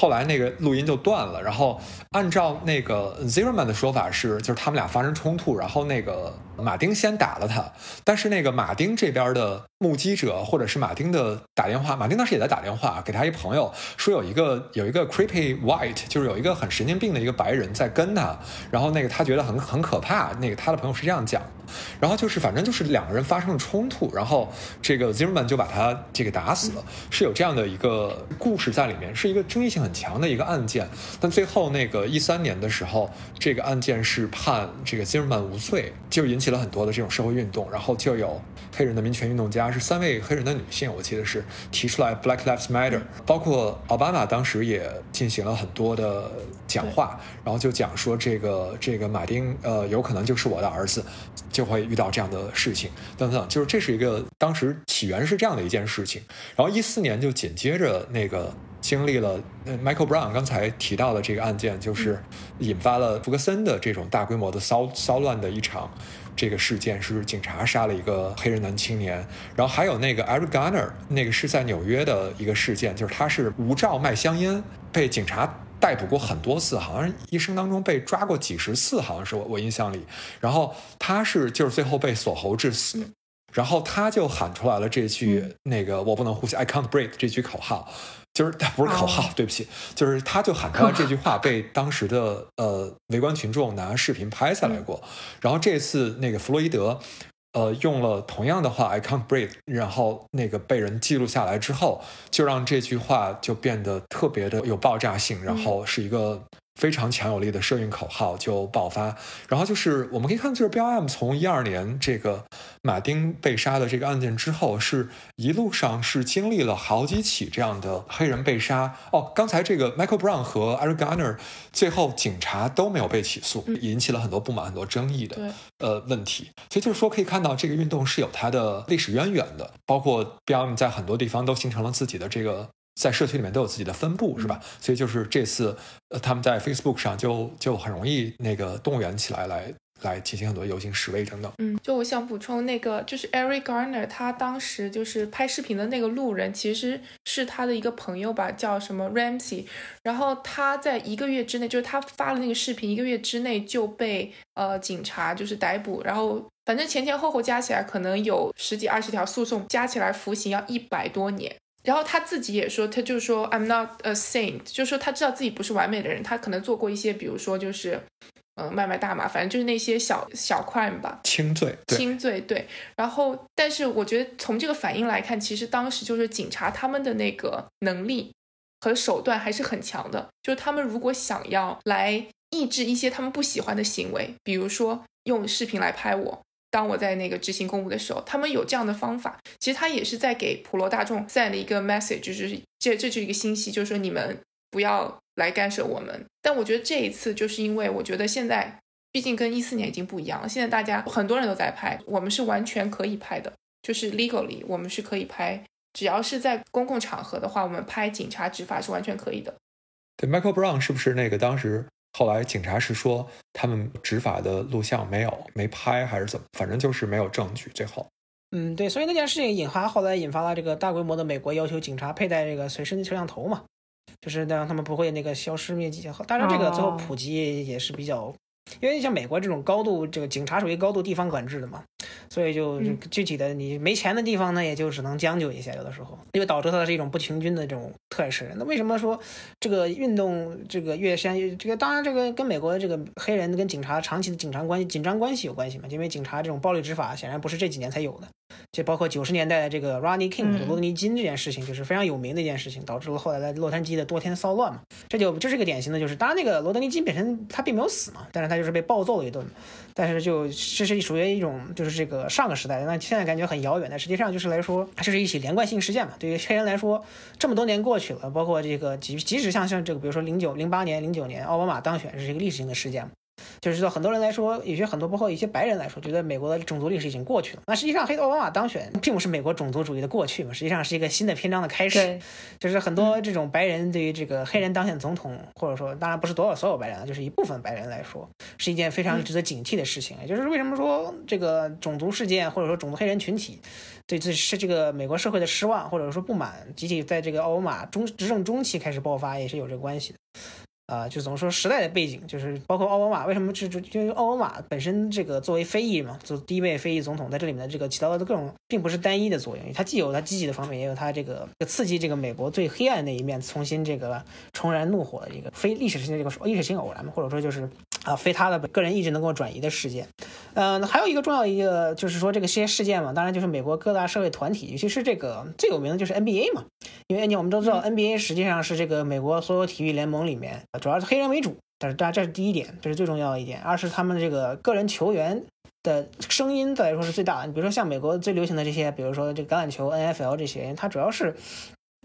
后来那个录音就断了，然后按照那个 Zimmerman 的说法是，就是他们俩发生冲突，然后那个马丁先打了他，但是那个马丁这边的目击者或者是马丁的打电话，马丁当时也在打电话给他一朋友说有一个有一个 creepy white，就是有一个很神经病的一个白人在跟他，然后那个他觉得很很可怕，那个他的朋友是这样讲，然后就是反正就是两个人发生了冲突，然后这个 Zimmerman 就把他这个打死了，是有这样的一个故事在里面，是一个争议性。很强的一个案件，但最后那个一三年的时候，这个案件是判这个 Zimmerman 无罪，就引起了很多的这种社会运动，然后就有黑人的民权运动家，是三位黑人的女性，我记得是提出来 Black Lives Matter，包括奥巴马当时也进行了很多的讲话，然后就讲说这个这个马丁呃有可能就是我的儿子，就会遇到这样的事情。等等，就是这是一个当时起源是这样的一件事情，然后一四年就紧接着那个。经历了 Michael Brown 刚才提到的这个案件，就是引发了福克森的这种大规模的骚骚乱的一场这个事件，是警察杀了一个黑人男青年。然后还有那个 Eric Garner，那个是在纽约的一个事件，就是他是无照卖香烟，被警察逮捕过很多次，好像一生当中被抓过几十次，好像是我我印象里。然后他是就是最后被锁喉致死，然后他就喊出来了这句那个我不能呼吸，I can't breathe 这句口号。就是他不是口号，对不起，就是他就喊出来这句话，被当时的呃围观群众拿视频拍下来过。然后这次那个弗洛伊德，呃，用了同样的话 “I can't breathe”，然后那个被人记录下来之后，就让这句话就变得特别的有爆炸性，然后是一个。非常强有力的社运口号就爆发，然后就是我们可以看，就是 BLM 从一二年这个马丁被杀的这个案件之后，是一路上是经历了好几起这样的黑人被杀。哦，刚才这个 Michael Brown 和 Eric Garner 最后警察都没有被起诉，引起了很多不满、很多争议的呃问题。所以就是说，可以看到这个运动是有它的历史渊源的，包括 BLM 在很多地方都形成了自己的这个。在社区里面都有自己的分布，是吧？所以就是这次，呃，他们在 Facebook 上就就很容易那个动员起来，来来进行很多游行示威等等。嗯，就我想补充那个，就是 Eric Garner，他当时就是拍视频的那个路人，其实是他的一个朋友吧，叫什么 Ramsey。然后他在一个月之内，就是他发了那个视频，一个月之内就被呃警察就是逮捕，然后反正前前后后加起来可能有十几二十条诉讼，加起来服刑要一百多年。然后他自己也说，他就说 I'm not a saint，就说他知道自己不是完美的人，他可能做过一些，比如说就是，嗯，卖卖大麻，反正就是那些小小 crime 吧，轻罪，轻罪，对。然后，但是我觉得从这个反应来看，其实当时就是警察他们的那个能力和手段还是很强的，就是他们如果想要来抑制一些他们不喜欢的行为，比如说用视频来拍我。当我在那个执行公务的时候，他们有这样的方法，其实他也是在给普罗大众 send 一个 message，就是这这就是一个信息，就是说你们不要来干涉我们。但我觉得这一次就是因为我觉得现在毕竟跟一四年已经不一样了，现在大家很多人都在拍，我们是完全可以拍的，就是 legally 我们是可以拍，只要是在公共场合的话，我们拍警察执法是完全可以的。对，Michael Brown 是不是那个当时？后来警察是说他们执法的录像没有没拍还是怎么，反正就是没有证据。最后，嗯，对，所以那件事情引发后来引发了这个大规模的美国要求警察佩戴这个随身的摄像头嘛，就是让他们不会那个消失灭迹。当然，这个最后普及也是比较。因为像美国这种高度，这个警察属于高度地方管制的嘛，所以就具体的你没钱的地方呢，也就只能将就一下，有的时候，因为导致它是一种不平均的这种特势。那为什么说这个运动这个越先这个当然这个跟美国这个黑人跟警察长期的警察关系紧张关系有关系嘛？因为警察这种暴力执法显然不是这几年才有的。就包括九十年代的这个 Ronnie King 罗德尼金这件事情，就是非常有名的一件事情，导致了后来的洛杉矶的多天骚乱嘛。这就这是一个典型的，就是当然那个罗德尼金本身他并没有死嘛，但是他就是被暴揍了一顿。但是就这是属于一种就是这个上个时代，那现在感觉很遥远，但实际上就是来说，这是一起连贯性事件嘛。对于黑人来说，这么多年过去了，包括这个即即使像像这个，比如说零九零八年、零九年奥巴马当选，是一个历史性的事件嘛。就是说，很多人来说，有些很多包括一些白人来说，觉得美国的种族历史已经过去了。那实际上，黑奥巴马当选并不是美国种族主义的过去嘛，实际上是一个新的篇章的开始。就是很多这种白人对于这个黑人当选总统，或者说当然不是所有所有白人，就是一部分白人来说，是一件非常值得警惕的事情。也就是为什么说这个种族事件或者说种族黑人群体对这是这个美国社会的失望或者说不满，集体在这个奥巴马中执政中期开始爆发，也是有这个关系的。啊，就怎么说时代的背景，就是包括奥巴马为什么是就因为奥巴马本身这个作为非裔嘛，做第一位非裔总统，在这里面的这个起到的各种并不是单一的作用，它既有它积极的方面，也有它这个刺激这个美国最黑暗的一面，重新这个重燃怒火的一个非历史性的这个历史性偶然嘛，或者说就是啊非他的个人意志能够转移的事件。嗯，还有一个重要一个就是说这个这些事件嘛，当然就是美国各大社会团体，尤其是这个最有名的就是 NBA 嘛，因为你我们都知道 NBA 实际上是这个美国所有体育联盟里面。主要是黑人为主，但是当然这是第一点，这是最重要的一点。二是他们这个个人球员的声音再来说是最大的。你比如说像美国最流行的这些，比如说这个橄榄球、NFL 这些，它主要是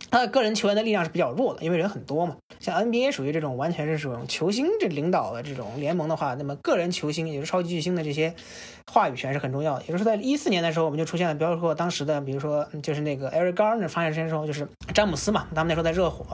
他的个人球员的力量是比较弱的，因为人很多嘛。像 NBA 属于这种完全是这种球星这领导的这种联盟的话，那么个人球星也就是超级巨星的这些话语权是很重要的。也就是，在一四年的时候，我们就出现了，包括当时的，比如说就是那个 Eric Garner 发现时候，就是詹姆斯嘛，他们那时候在热火。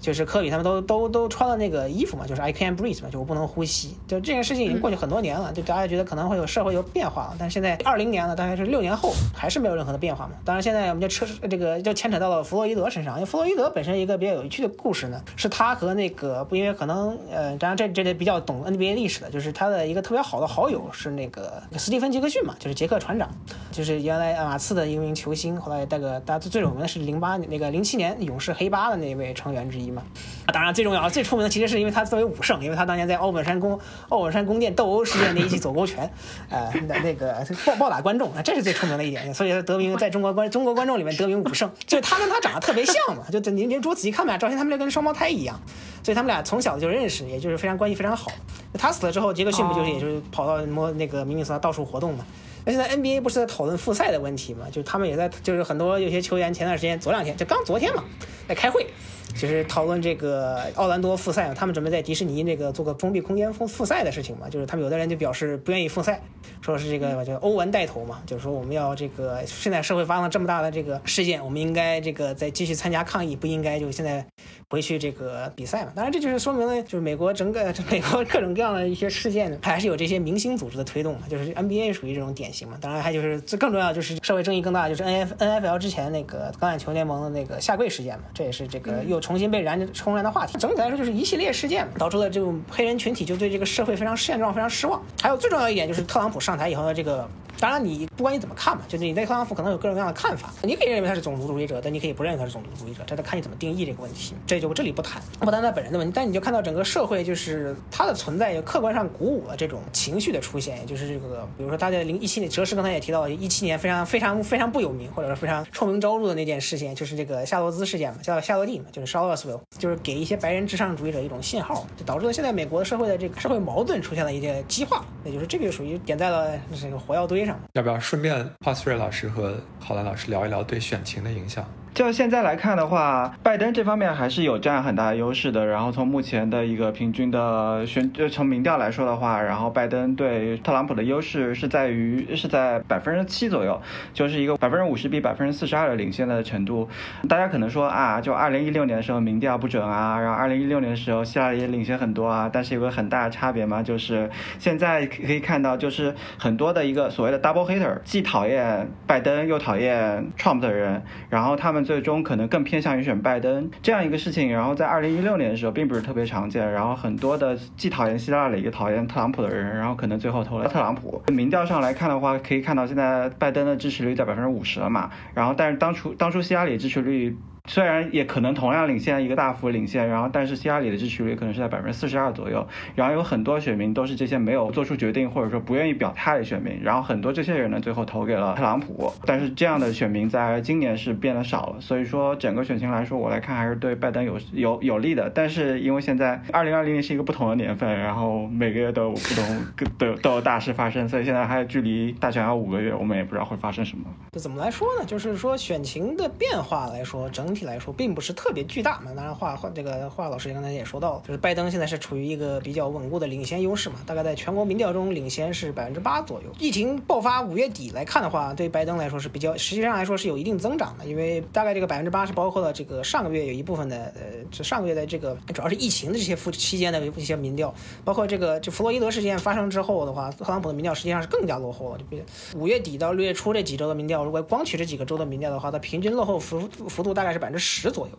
就是科比他们都都都穿了那个衣服嘛，就是 I can breathe 嘛，就我不能呼吸。就这件事情已经过去很多年了，就大家觉得可能会有社会有变化了，但是现在二零年了，大概是六年后还是没有任何的变化嘛。当然现在我们就扯这个就牵扯到了弗洛伊德身上，因为弗洛伊德本身一个比较有趣的故事呢，是他和那个不因为可能呃，当然这这这比较懂 NBA 历史的，就是他的一个特别好的好友是那个斯蒂芬杰克逊嘛，就是杰克船长，就是原来马刺的一名球星，后来带个大家最有名的是零八那个零七年勇士黑八的那位成员之一。啊，当然最重要、最出名的其实是因为他作为武圣，因为他当年在奥本山宫、奥本山宫殿斗殴事件那一记走勾拳，呃，那那个暴暴打观众啊，这是最出名的一点，所以他得名在中国观中国观众里面得名武圣，就是他跟他长得特别像嘛，就您您如果仔细看吧，照片他们俩跟双胞胎一样，所以他们俩从小就认识，也就是非常关系非常好。他死了之后，杰克逊不就是也就是跑到摸那个明尼苏达到处活动嘛？那现在 NBA 不是在讨论复赛的问题嘛？就他们也在，就是很多有些球员前段时间，昨两天就刚昨天嘛，在开会。就是讨论这个奥兰多复赛，他们准备在迪士尼那个做个封闭空间复复赛的事情嘛。就是他们有的人就表示不愿意复赛，说是这个就欧文带头嘛，就是说我们要这个现在社会发生了这么大的这个事件，我们应该这个再继续参加抗议，不应该就现在回去这个比赛嘛。当然这就是说明了，就是美国整个美国各种各样的一些事件，还是有这些明星组织的推动嘛。就是 NBA 属于这种典型嘛。当然还就是这更重要就是社会争议更大，就是 N F N F L 之前那个橄榄球联盟的那个下跪事件嘛，这也是这个又。重新被燃重燃的话题，整体来说就是一系列事件，导致了这种黑人群体就对这个社会非常现状非常失望。还有最重要一点就是特朗普上台以后的这个。当然，你不管你怎么看嘛，就是你对特朗普可能有各种各样的看法。你可以认为他是种族主义者，但你可以不认为他是种族主义者，这得看你怎么定义这个问题。这就这里不谈，不谈他本人的问题。但你就看到整个社会，就是他的存在，就客观上鼓舞了这种情绪的出现。也就是这个，比如说大家零一七年，哲师刚才也提到，一七年非常非常非常不有名，或者是非常臭名昭著的那件事件，就是这个夏洛兹事件嘛，叫夏洛蒂嘛，就是 Charlottesville，就是给一些白人至上主义者一种信号，就导致了现在美国社会的这个社会矛盾出现了一些激化。也就是这个属于点在了这个火药堆要不要顺便花思睿老师和郝兰老师聊一聊对选情的影响？就现在来看的话，拜登这方面还是有占很大优势的。然后从目前的一个平均的选，就从民调来说的话，然后拜登对特朗普的优势是在于是在百分之七左右，就是一个百分之五十比百分之四十二的领先的程度。大家可能说啊，就二零一六年的时候民调不准啊，然后二零一六年的时候希拉里也领先很多啊，但是有个很大的差别嘛，就是现在可以看到，就是很多的一个所谓的 double hater，既讨厌拜登又讨厌 Trump 的人，然后他们。最终可能更偏向于选拜登这样一个事情，然后在二零一六年的时候并不是特别常见，然后很多的既讨厌希拉里又讨厌特朗普的人，然后可能最后投了特朗普。民调上来看的话，可以看到现在拜登的支持率在百分之五十了嘛，然后但是当初当初希拉里支持率。虽然也可能同样领先一个大幅领先，然后但是希拉里的支持率可能是在百分之四十二左右，然后有很多选民都是这些没有做出决定或者说不愿意表态的选民，然后很多这些人呢最后投给了特朗普，但是这样的选民在今年是变得少了，所以说整个选情来说，我来看还是对拜登有有有利的，但是因为现在二零二零年是一个不同的年份，然后每个月都有不同都都有大事发生，所以现在还距离大选还有五个月，我们也不知道会发生什么。这怎么来说呢？就是说选情的变化来说，整。体来说并不是特别巨大嘛，当然话话这个华老师刚才也说到，就是拜登现在是处于一个比较稳固的领先优势嘛，大概在全国民调中领先是百分之八左右。疫情爆发五月底来看的话，对拜登来说是比较，实际上来说是有一定增长的，因为大概这个百分之八是包括了这个上个月有一部分的，呃，就上个月的这个主要是疫情的这些期期间的一些民调，包括这个就弗洛伊德事件发生之后的话，特朗普的民调实际上是更加落后了，就比五月底到六月初这几周的民调，如果光取这几个州的民调的话，它平均落后幅幅度大概是百百分之十左右。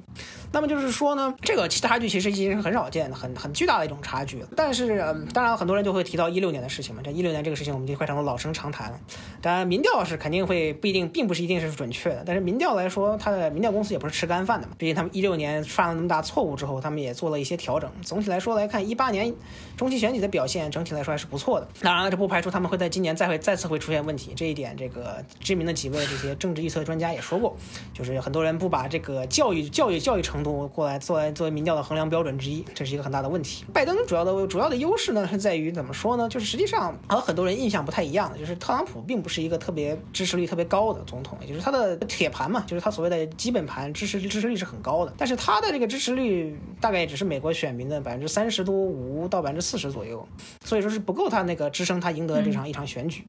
那么就是说呢，这个差距其实已经是很少见的，很很巨大的一种差距了。但是，当然很多人就会提到一六年的事情嘛，这一六年这个事情我们就快成了老生常谈了。当然，民调是肯定会不一定，并不是一定是准确的。但是民调来说，它的民调公司也不是吃干饭的嘛。毕竟他们一六年犯了那么大错误之后，他们也做了一些调整。总体来说来看，一八年中期选举的表现整体来说还是不错的。当然了，这不排除他们会在今年再会再次会出现问题。这一点，这个知名的几位这些政治预测专家也说过，就是很多人不把这个教育教育教育程度过来作为作为民调的衡量标准之一，这是一个很大的问题。拜登主要的主要的优势呢，是在于怎么说呢？就是实际上和很多人印象不太一样的，就是特朗普并不是一个特别支持率特别高的总统，也就是他的铁盘嘛，就是他所谓的基本盘支持支持率是很高的，但是他的这个支持率大概也只是美国选民的百分之三十多五到百分之四十左右，所以说是不够他那个支撑他赢得这场一场选举。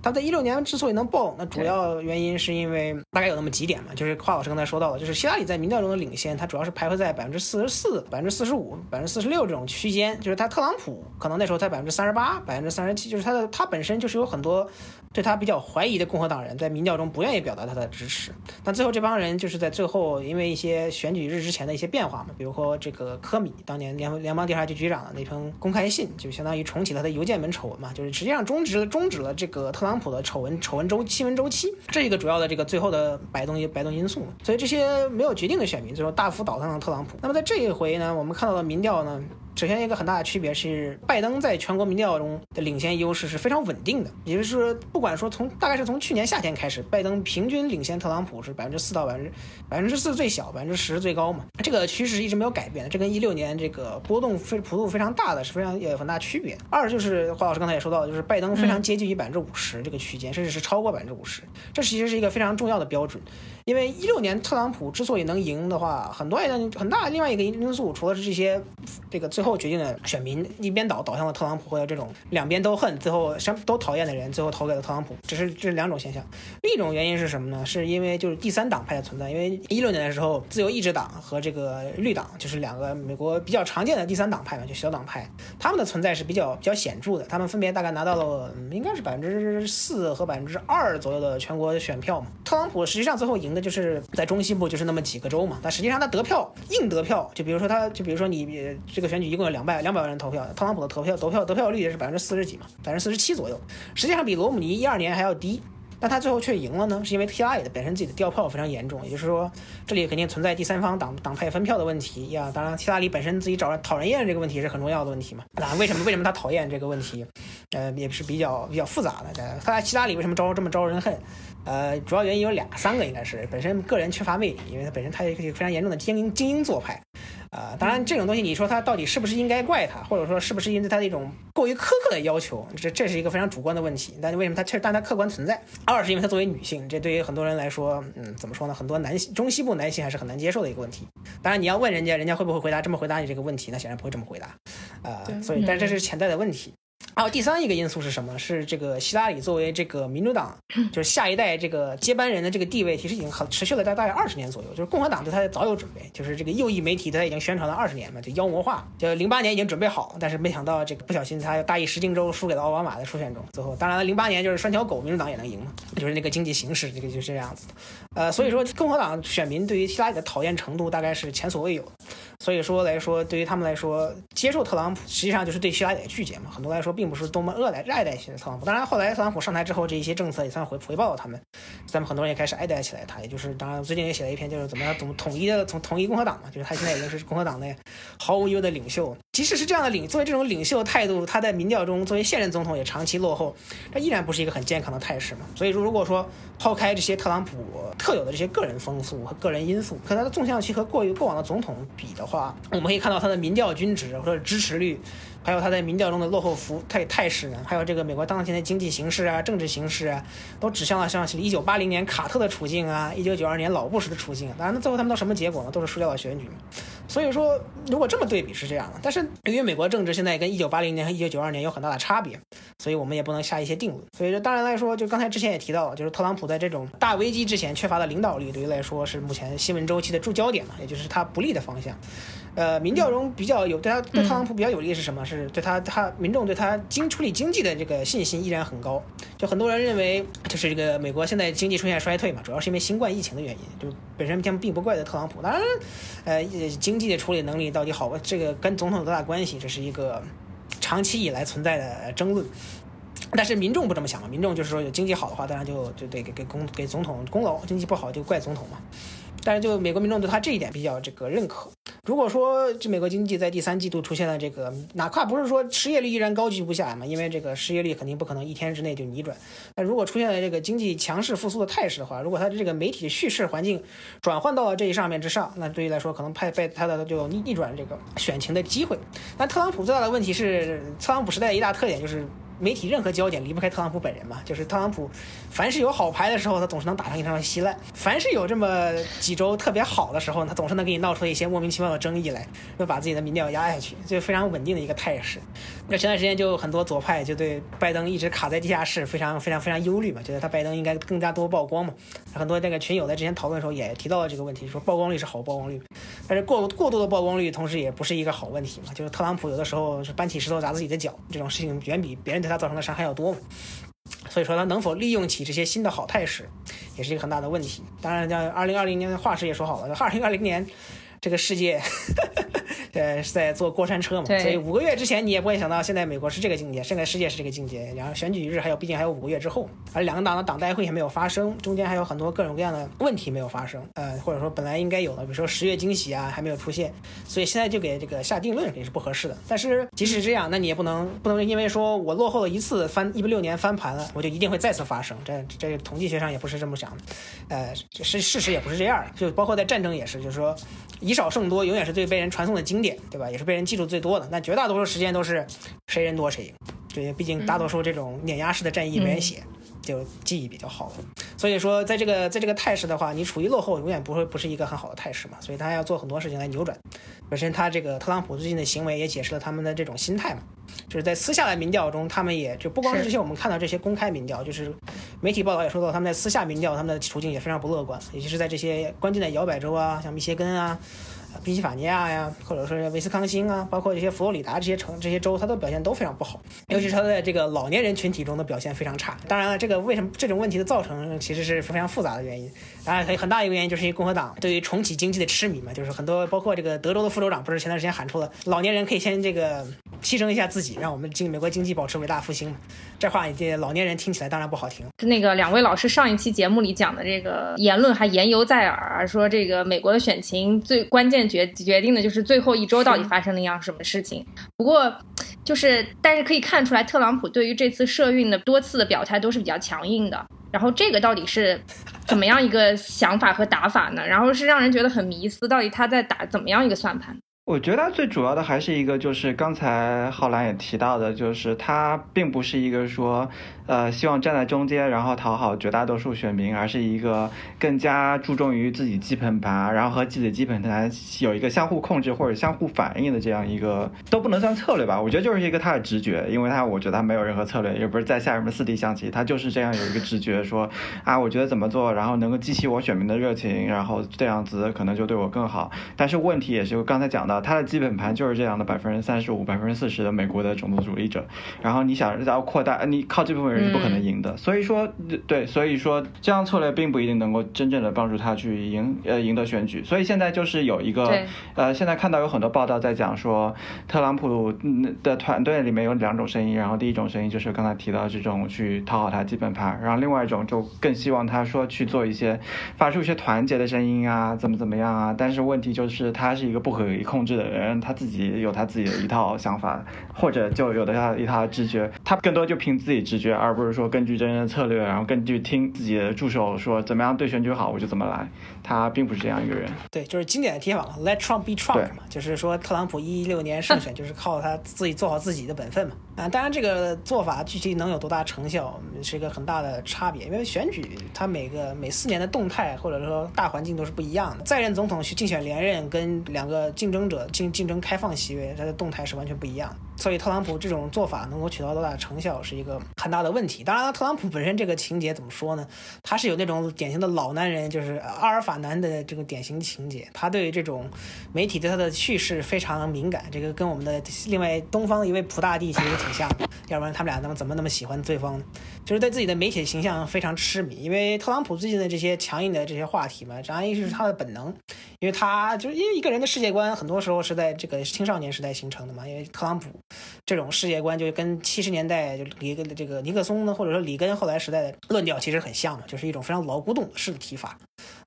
他在一六年之所以能爆，那主要原因是因为大概有那么几点嘛，就是华老师刚才说到的，就是希拉里在民调中的领先，他主要是徘徊在百分之四十四、百分之四十五、百分之四十六这种区间，就是他特朗普可能那时候才百分之三十八、百分之三十七，就是他的他本身就是有很多。对他比较怀疑的共和党人，在民调中不愿意表达他的支持，但最后这帮人就是在最后，因为一些选举日之前的一些变化嘛，比如说这个科米当年联联邦调查局局长的那封公开信，就相当于重启了他的邮件门丑闻嘛，就是实际上终止了终止了这个特朗普的丑闻丑闻周新闻周期，这一个主要的这个最后的摆动摆动因素。所以这些没有决定的选民最后大幅倒向了特朗普。那么在这一回呢，我们看到的民调呢？首先，一个很大的区别是，拜登在全国民调中的领先优势是非常稳定的。也就是说，不管说从大概是从去年夏天开始，拜登平均领先特朗普是百分之四到百分之百分之四最小，百分之十最高嘛。这个趋势一直没有改变，这跟一六年这个波动非幅度非常大的是非常有很大区别。二就是华老师刚才也说到，就是拜登非常接近于百分之五十这个区间，甚至是超过百分之五十，这其实是一个非常重要的标准。因为一六年特朗普之所以能赢的话，很多一很大另外一个因素，除了是这些这个最后决定的选民一边倒倒向了特朗普，或者这种两边都恨，最后相都讨厌的人，最后投给了特朗普，这是这两种现象。另一种原因是什么呢？是因为就是第三党派的存在。因为一六年的时候，自由意志党和这个绿党就是两个美国比较常见的第三党派嘛，就小党派，他们的存在是比较比较显著的。他们分别大概拿到了应该是百分之四和百分之二左右的全国选票嘛。特朗普实际上最后赢。那就是在中西部，就是那么几个州嘛。但实际上他得票硬得票，就比如说他，就比如说你这个选举一共有两百两百万人投票，特朗普的投票得票得票率也是百分之四十几嘛，百分之四十七左右。实际上比罗姆尼一二年还要低，但他最后却赢了呢，是因为 T I 的本身自己的掉票非常严重，也就是说这里肯定存在第三方党党派分票的问题呀。当然，希拉里本身自己找人讨人厌这个问题是很重要的问题嘛。那为什么为什么他讨厌这个问题？呃，也是比较比较复杂的。他希拉里为什么招这么招人恨？呃，主要原因有两三个，应该是本身个人缺乏魅力，因为他本身他是一个非常严重的精英精英做派。啊、当然，这种东西你说他到底是不是应该怪他，或者说是不是因为他的一种过于苛刻的要求，这这是一个非常主观的问题。但是为什么他确，但他客观存在？二是因为他作为女性，这对于很多人来说，嗯，怎么说呢？很多男性中西部男性还是很难接受的一个问题。当然，你要问人家，人家会不会回答这么回答你这个问题？那显然不会这么回答，啊、对所以，但这是潜在的问题。还有第三一个因素是什么？是这个希拉里作为这个民主党 就是下一代这个接班人的这个地位，其实已经很持续了大概二十年左右。就是共和党对他早有准备，就是这个右翼媒体对他已经宣传了二十年嘛，就妖魔化。就零八年已经准备好，但是没想到这个不小心他大意失荆州，输给了奥巴马的初选中。最后，当然了，零八年就是拴条狗，民主党也能赢嘛，就是那个经济形势，这个就是这样子的。呃，所以说共和党选民对于希拉里的讨厌程度大概是前所未有的。所以说来说，对于他们来说，接受特朗普实际上就是对希拉里的拒绝嘛。很多来说，并不是多么热爱爱戴特朗普。当然，后来特朗普上台之后，这一些政策也算回回报了他们，咱们很多人也开始爱戴起来他。也就是，当然最近也写了一篇，就是怎么样怎么统一的从统一共和党嘛，就是他现在已经是共和党的毫无疑问的领袖。即使是这样的领，作为这种领袖态度，他在民调中作为现任总统也长期落后，这依然不是一个很健康的态势嘛。所以说，如果说抛开这些特朗普特有的这些个人风速和个人因素，和他的纵向期和过于过往的总统比的话，我们可以看到他的民调均值或者支持率，还有他在民调中的落后幅态态势呢，还有这个美国当前的经济形势啊、政治形势啊，都指向了像是一九八零年卡特的处境啊，一九九二年老布什的处境。当然，那最后他们都什么结果呢？都是输掉了选举。所以说，如果这么对比是这样的，但是由于美国政治现在跟一九八零年和一九九二年有很大的差别，所以我们也不能下一些定论。所以说，当然来说，就刚才之前也提到了，就是特朗普在这种大危机之前缺乏的领导力，对于来说是目前新闻周期的注焦点嘛，也就是他不利的方向。呃，民调中比较有对他对特朗普比较有利的是什么？是对他他民众对他经处理经济的这个信心依然很高。就很多人认为，就是这个美国现在经济出现衰退嘛，主要是因为新冠疫情的原因，就本身他们并不怪责特朗普。当然，呃，经济的处理能力到底好，这个跟总统有多大关系？这是一个长期以来存在的争论。但是民众不这么想嘛？民众就是说，有经济好的话，当然就就得给给公给总统功劳；经济不好就怪总统嘛。但是就美国民众对他这一点比较这个认可。如果说这美国经济在第三季度出现了这个，哪怕不是说失业率依然高居不下嘛，因为这个失业率肯定不可能一天之内就逆转。那如果出现了这个经济强势复苏的态势的话，如果他的这个媒体的叙事环境转换到了这一上面之上，那对于来说可能派被他的就逆逆转这个选情的机会。但特朗普最大的问题是，特朗普时代的一大特点就是。媒体任何焦点离不开特朗普本人嘛，就是特朗普，凡是有好牌的时候，他总是能打上一场稀烂；凡是有这么几周特别好的时候，他总是能给你闹出一些莫名其妙的争议来，又把自己的民调压下去，就非常稳定的一个态势。那前段时间就很多左派就对拜登一直卡在地下室非常非常非常忧虑嘛，觉得他拜登应该更加多曝光嘛。很多那个群友在之前讨论的时候也提到了这个问题，说曝光率是好曝光率，但是过过度的曝光率同时也不是一个好问题嘛。就是特朗普有的时候是搬起石头砸自己的脚，这种事情远比别人对他造成的伤害要多嘛。所以说他能否利用起这些新的好态势，也是一个很大的问题。当然，像二零二零年的话事也说好了，二零二零年这个世界。呃，是在坐过山车嘛，所以五个月之前你也不会想到，现在美国是这个境界，现在世界是这个境界。然后选举日还有，毕竟还有五个月之后，而两个党的党代会还没有发生，中间还有很多各种各样的问题没有发生。呃，或者说本来应该有的，比如说十月惊喜啊，还没有出现，所以现在就给这个下定论肯定是不合适的。但是即使这样，那你也不能不能因为说我落后了一次翻一六年翻盘了，我就一定会再次发生。这这统计学上也不是这么想的，呃，是事实也不是这样的。就包括在战争也是，就是说以少胜多永远是最被人传颂的经典。对吧？也是被人记住最多的。那绝大多数时间都是谁人多谁赢。对，毕竟大多数这种碾压式的战役没人写，就记忆比较好。所以说，在这个在这个态势的话，你处于落后，永远不会不是一个很好的态势嘛。所以他要做很多事情来扭转。本身他这个特朗普最近的行为也解释了他们的这种心态嘛。就是在私下的民调中，他们也就不光是这些我们看到这些公开民调，就是媒体报道也说到，他们在私下民调，他们的处境也非常不乐观，尤其是在这些关键的摇摆州啊，像密歇根啊。宾夕法尼亚呀，或者说威斯康星啊，包括这些佛罗里达这些城、这些州，它的表现都非常不好，尤其是它在这个老年人群体中的表现非常差。当然了，这个为什么这种问题的造成，其实是非常复杂的原因。当然，很大一个原因就是因为共和党对于重启经济的痴迷嘛，就是很多包括这个德州的副州长不是前段时间喊出了老年人可以先这个牺牲一下自己，让我们经美国经济保持伟大复兴嘛。这话这老年人听起来当然不好听。那个两位老师上一期节目里讲的这个言论还言犹在耳，说这个美国的选情最关键决决定的就是最后一周到底发生了一样什么事情。不过，就是但是可以看出来，特朗普对于这次社运的多次的表态都是比较强硬的。然后这个到底是怎么样一个想法和打法呢？然后是让人觉得很迷思，到底他在打怎么样一个算盘？我觉得最主要的还是一个，就是刚才浩然也提到的，就是他并不是一个说，呃，希望站在中间，然后讨好绝大多数选民，而是一个更加注重于自己基本盘，然后和自己的基本盘有一个相互控制或者相互反应的这样一个，都不能算策略吧？我觉得就是一个他的直觉，因为他我觉得他没有任何策略，也不是在下什么四 D 象棋，他就是这样有一个直觉，说啊，我觉得怎么做，然后能够激起我选民的热情，然后这样子可能就对我更好。但是问题也是刚才讲到。他的基本盘就是这样的，百分之三十五、百分之四十的美国的种族主义者。然后你想要扩大，你靠这部分人是不可能赢的。所以说，对，所以说这样策略并不一定能够真正的帮助他去赢，呃，赢得选举。所以现在就是有一个，呃，现在看到有很多报道在讲说，特朗普的团队里面有两种声音。然后第一种声音就是刚才提到这种去讨好他基本盘，然后另外一种就更希望他说去做一些发出一些团结的声音啊，怎么怎么样啊。但是问题就是他是一个不可控。制的人他自己有他自己的一套想法，或者就有的他一套直觉，他更多就凭自己直觉，而不是说根据真人的策略，然后根据听自己的助手说怎么样对选举好，我就怎么来。他并不是这样一个人。对，就是经典的提法嘛，Let Trump be Trump 嘛，就是说特朗普一六年胜选就是靠他自己做好自己的本分嘛。啊，当然这个做法具体能有多大成效是一个很大的差别，因为选举它每个每四年的动态或者说大环境都是不一样的。在任总统去竞选连任，跟两个竞争者。竞竞争开放席位，它的动态是完全不一样的，所以特朗普这种做法能够取得多大的成效，是一个很大的问题。当然了，特朗普本身这个情节怎么说呢？他是有那种典型的老男人，就是阿尔法男的这个典型情节。他对这种媒体对他的叙事非常敏感，这个跟我们的另外东方一位普大帝其实挺像的。要不然他们俩怎么怎么那么喜欢对方呢？就是对自己的媒体形象非常痴迷。因为特朗普最近的这些强硬的这些话题嘛，张一是他的本能，因为他就是因为一个人的世界观很多。时候是在这个青少年时代形成的嘛？因为特朗普这种世界观就跟七十年代就里根的这个尼克松呢，或者说里根后来时代的论调其实很像嘛，就是一种非常老古董式的提法。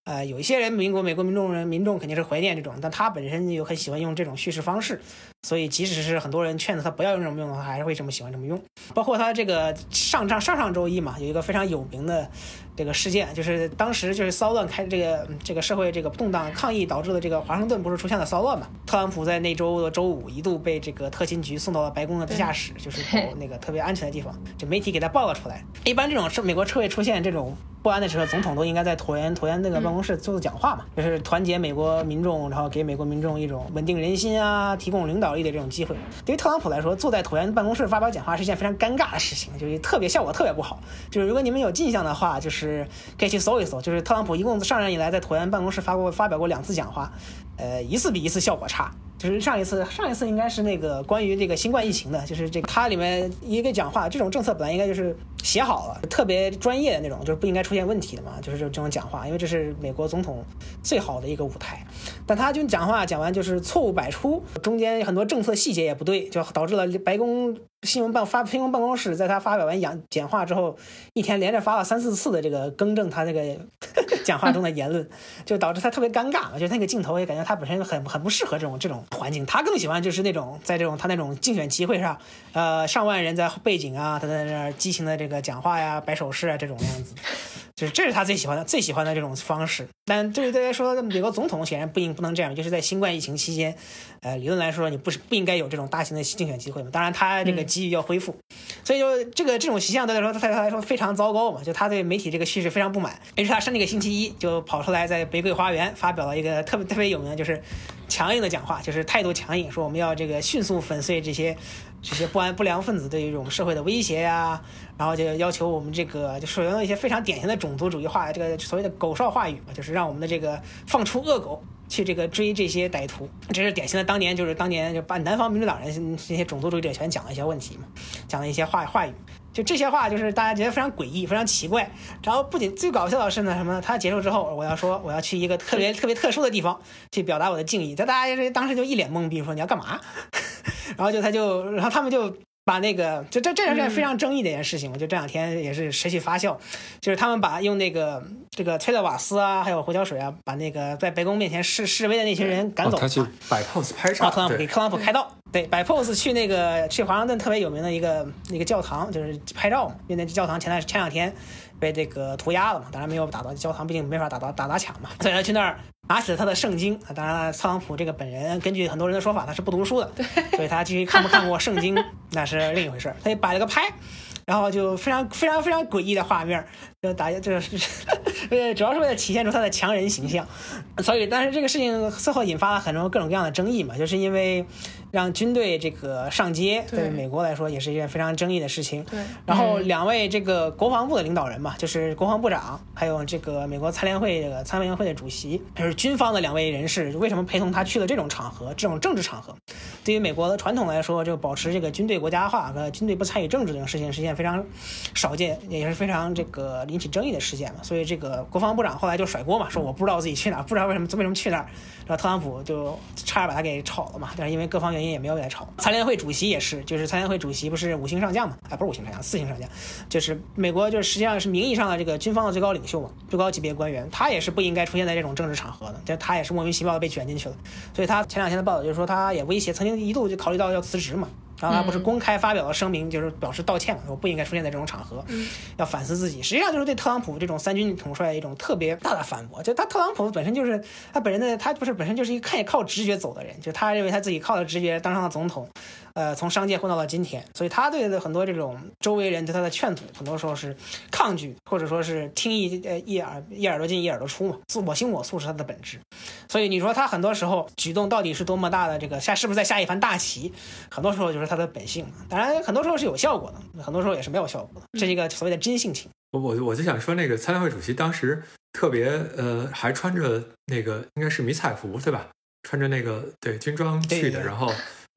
呃，有一些人，民国美国民众人民众肯定是怀念这种，但他本身又很喜欢用这种叙事方式，所以即使是很多人劝他不要用这么用的话，还是会这么喜欢这么用。包括他这个上上上上周一嘛，有一个非常有名的这个事件，就是当时就是骚乱开这个这个社会这个动荡抗议导致的这个华盛顿不是出现了骚乱嘛？特朗普在那周的周五一度被这个特勤局送到了白宫的地下室，就是那个特别安全的地方，就媒体给他报了出来。一般这种是美国社会出现这种。不安的时候，总统都应该在椭圆椭圆那个办公室做做讲话嘛，就是团结美国民众，然后给美国民众一种稳定人心啊，提供领导力的这种机会。对于特朗普来说，坐在椭圆办公室发表讲话是一件非常尴尬的事情，就是特别效果特别不好。就是如果你们有印象的话，就是可以去搜一搜，就是特朗普一共上任以来在椭圆办公室发过发表过两次讲话，呃，一次比一次效果差。就是上一次，上一次应该是那个关于这个新冠疫情的，就是这个它里面一个讲话，这种政策本来应该就是写好了，特别专业的那种，就是不应该出现问题的嘛，就是这这种讲话，因为这是美国总统最好的一个舞台，但他就讲话讲完就是错误百出，中间很多政策细节也不对，就导致了白宫。新闻办发新闻办公室在他发表完讲讲话之后，一天连着发了三四次的这个更正他这个 讲话中的言论，就导致他特别尴尬。就那个镜头也感觉他本身很很不适合这种这种环境，他更喜欢就是那种在这种他那种竞选集会上，呃，上万人在背景啊，他在那儿激情的这个讲话呀、摆手势啊这种样子。就是这是他最喜欢的、最喜欢的这种方式，但对于大家说，美国总统显然不应不能这样，就是在新冠疫情期间，呃，理论来说你不是不应该有这种大型的竞选机会嘛？当然，他这个机遇要恢复，所以就这个这种形象对他来说，对他来说非常糟糕嘛。就他对媒体这个叙事非常不满，于是他上那个星期一就跑出来在玫瑰花园发表了一个特别特别有名的，就是强硬的讲话，就是态度强硬，说我们要这个迅速粉碎这些。这些不安不良分子对于我们社会的威胁呀，然后就要求我们这个就使用一些非常典型的种族主义话，这个所谓的狗哨话语嘛，就是让我们的这个放出恶狗去这个追这些歹徒，这是典型的当年就是当年就把南方民主党人这些种族主义者全讲了一些问题嘛，讲了一些话话语，就这些话就是大家觉得非常诡异，非常奇怪。然后不仅最搞笑的是呢，什么他结束之后，我要说我要去一个特别特别特殊的地方去表达我的敬意，在大家当时就一脸懵逼，说你要干嘛？然后就他就，然后他们就把那个，就这这件事非常争议的一件事情。嘛，就这两天也是持续发酵，就是他们把用那个这个催泪瓦斯啊，还有胡椒水啊，把那个在白宫面前示示威的那群人赶走，他去摆 pose 拍照，特朗普给特朗普开道，对，摆 pose 去那个去华盛顿特别有名的一个那个教堂，就是拍照嘛，因为那教堂前段前两天被这个涂鸦了嘛，当然没有打到教堂，毕竟没法打到打砸抢嘛，所以他去那儿拿起了他的圣经。当然了，特朗普这个本人根据很多人的说法，他是不读书的，所以他至于看不看过圣经 那是另一回事儿。他就摆了个拍。然后就非常非常非常诡异的画面，就大家就是，呃，主要是为了体现出他的强人形象，所以但是这个事情最后引发了很多各种各样的争议嘛，就是因为让军队这个上街，对美国来说也是一件非常争议的事情。对，然后两位这个国防部的领导人嘛，就是国防部长，还有这个美国参联会这个参委员会的主席，就是军方的两位人士，为什么陪同他去了这种场合，这种政治场合？对于美国的传统来说，就保持这个军队国家化和军队不参与政治这种事情是一件非常少见，也是非常这个引起争议的事件嘛。所以这个国防部长后来就甩锅嘛，说我不知道自己去哪，不知道为什么为什么去那儿。然后特朗普就差点把他给炒了嘛，但是因为各方原因也没有给他炒。参联会主席也是，就是参联会主席不是五星上将嘛？啊，不是五星上将，四星上将，就是美国就是实际上是名义上的这个军方的最高领袖嘛，最高级别官员，他也是不应该出现在这种政治场合的，但他也是莫名其妙的被卷进去了。所以他前两天的报道就是说，他也威胁，曾经一度就考虑到要辞职嘛。然后他不是公开发表了声明，就是表示道歉嘛，我不应该出现在这种场合，要反思自己。实际上就是对特朗普这种三军统帅一种特别大的反驳。就他特朗普本身就是他本人的，他不是本身就是一个看靠直觉走的人，就他认为他自己靠着直觉当上了总统。呃，从商界混到了今天，所以他对的很多这种周围人对他的劝阻，很多时候是抗拒，或者说是听一呃一耳一耳朵进一耳朵出嘛，自我行我素是他的本质。所以你说他很多时候举动到底是多么大的这个下，是不是在下一盘大棋？很多时候就是他的本性。当然，很多时候是有效果的，很多时候也是没有效果的，这是一个所谓的真性情。我我我就想说，那个参联会主席当时特别呃，还穿着那个应该是迷彩服对吧？穿着那个对军装去的，然后。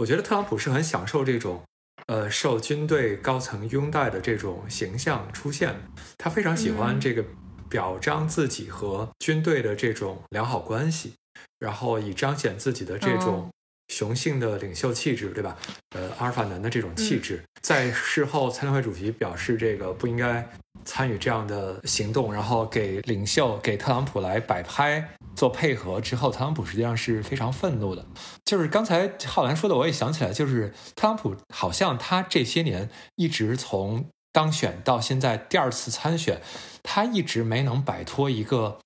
我觉得特朗普是很享受这种，呃，受军队高层拥戴的这种形象出现。他非常喜欢这个表彰自己和军队的这种良好关系，然后以彰显自己的这种雄性的领袖气质，对吧？呃，阿尔法男的这种气质。在事后，参联会主席表示这个不应该参与这样的行动，然后给领袖给特朗普来摆拍。做配合之后，特朗普实际上是非常愤怒的。就是刚才浩然说的，我也想起来，就是特朗普好像他这些年一直从当选到现在第二次参选，他一直没能摆脱一个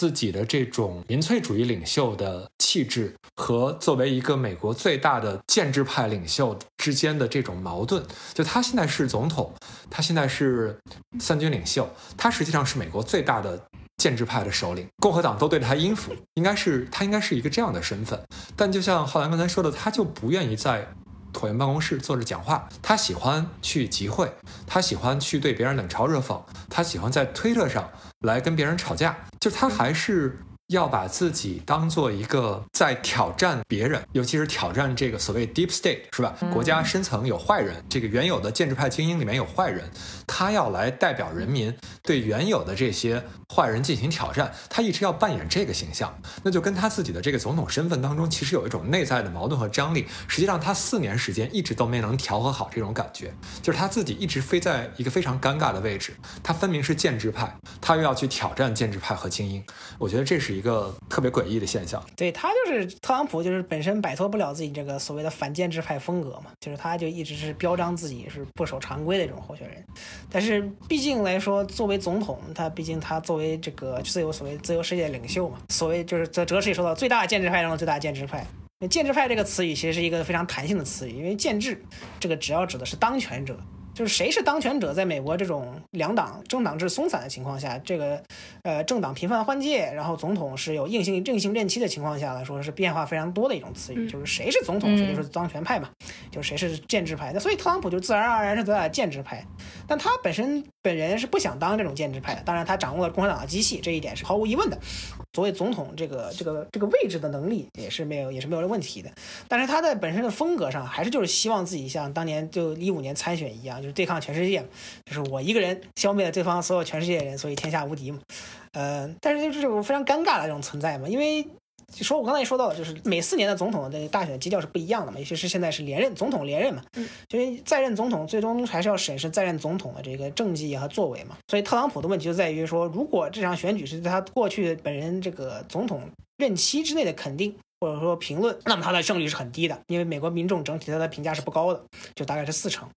自己的这种民粹主义领袖的气质和作为一个美国最大的建制派领袖之间的这种矛盾。就他现在是总统，他现在是三军领袖，他实际上是美国最大的。建制派的首领，共和党都对他应付，应该是他应该是一个这样的身份。但就像浩然刚才说的，他就不愿意在椭圆办公室坐着讲话，他喜欢去集会，他喜欢去对别人冷嘲热讽，他喜欢在推特上来跟别人吵架，就他还是。要把自己当做一个在挑战别人，尤其是挑战这个所谓 deep state，是吧？国家深层有坏人，这个原有的建制派精英里面有坏人，他要来代表人民对原有的这些坏人进行挑战，他一直要扮演这个形象，那就跟他自己的这个总统身份当中其实有一种内在的矛盾和张力。实际上，他四年时间一直都没能调和好这种感觉，就是他自己一直飞在一个非常尴尬的位置。他分明是建制派，他又要去挑战建制派和精英，我觉得这是一。个特别诡异的现象，对他就是特朗普，就是本身摆脱不了自己这个所谓的反建制派风格嘛，就是他就一直是标章自己是不守常规的这种候选人。但是毕竟来说，作为总统，他毕竟他作为这个自由所谓自由世界领袖嘛，所谓就是泽哲也说到最大建制派中的最大建制派。那建制派这个词语其实是一个非常弹性的词语，因为建制这个只要指的是当权者。就是谁是当权者，在美国这种两党政党制松散的情况下，这个，呃，政党频繁换届，然后总统是有硬性硬性任期的情况下来说，是变化非常多的一种词语。就是谁是总统，谁就是当权派嘛，就谁是建制派。那所以特朗普就自然而然是在建制派，但他本身本人是不想当这种建制派的。当然，他掌握了共产党的机器，这一点是毫无疑问的。作为总统这个这个这个位置的能力也是没有也是没有问题的。但是他在本身的风格上，还是就是希望自己像当年就一五年参选一样，就。对抗全世界，就是我一个人消灭了对方所有全世界的人，所以天下无敌嘛。呃，但是就是这种非常尴尬的这种存在嘛，因为说我刚才也说到了，就是每四年的总统的大选基调是不一样的嘛，尤其是现在是连任总统连任嘛，嗯，就是在任总统最终还是要审视在任总统的这个政绩和作为嘛。所以特朗普的问题就在于说，如果这场选举是在他过去本人这个总统任期之内的肯定。或者说评论，那么他的胜率是很低的，因为美国民众整体他的评价是不高的，就大概是四成。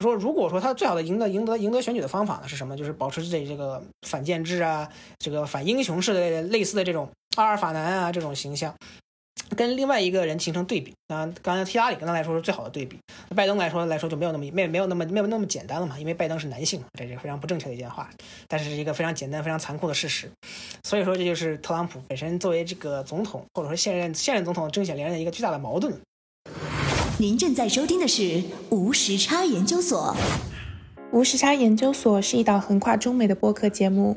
说如果说他最好的赢得赢得赢得选举的方法呢是什么？就是保持这这个反建制啊，这个反英雄式的类似的这种阿尔法男啊这种形象。跟另外一个人形成对比，那刚才希拉里跟他来说是最好的对比，拜登来说来说就没有那么没没有那么没有那么简单了嘛，因为拜登是男性，这是非常不正确的一件话，但是是一个非常简单非常残酷的事实，所以说这就是特朗普本身作为这个总统或者说现任现任总统争选连任的一个巨大的矛盾。您正在收听的是无时差研究所。无时差研究所是一档横跨中美的播客节目。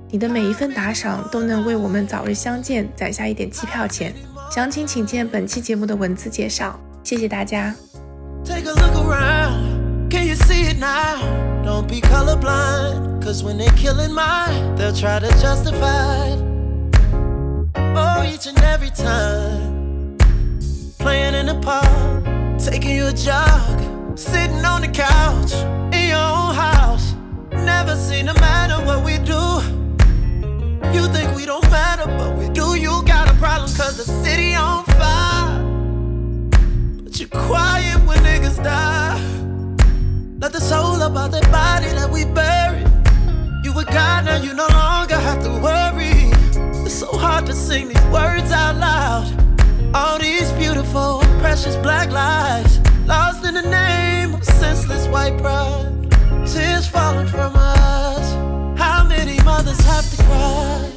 你的每一份打赏都能为我们早日相见攒下一点机票钱。详情请见本期节目的文字介绍。谢谢大家。Take a look around, can you see it now? Don't be colorblind, cause when they're killing mine, they'll try to justify. Oh, each and every time. Playing in the park, taking you a jog, sitting on the couch, in your own house. Never seen a matter what we do. You think we don't matter, but we do. You got a problem cause the city on fire. But you're quiet when niggas die. Let the soul about that body that we buried. You a God, now you no longer have to worry. It's so hard to sing these words out loud. All these beautiful, precious black lives. Lost in the name of senseless white pride. Tears falling from us many mothers have to cry?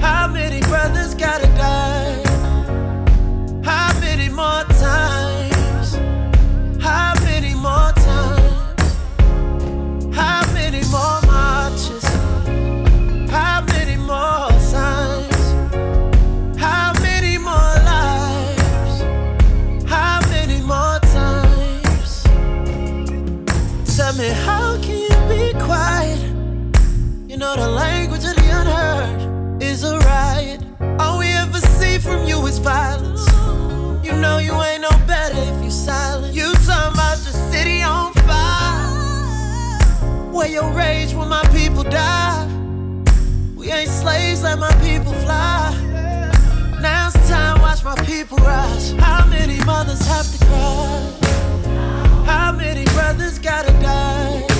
How many brothers gotta die? How many more times? Is a riot. All we ever see from you is violence. You know you ain't no better if you silent. You talking about the city on fire. Where your rage when my people die. We ain't slaves, let my people fly. Now it's time, watch my people rise. How many mothers have to cry? How many brothers gotta die?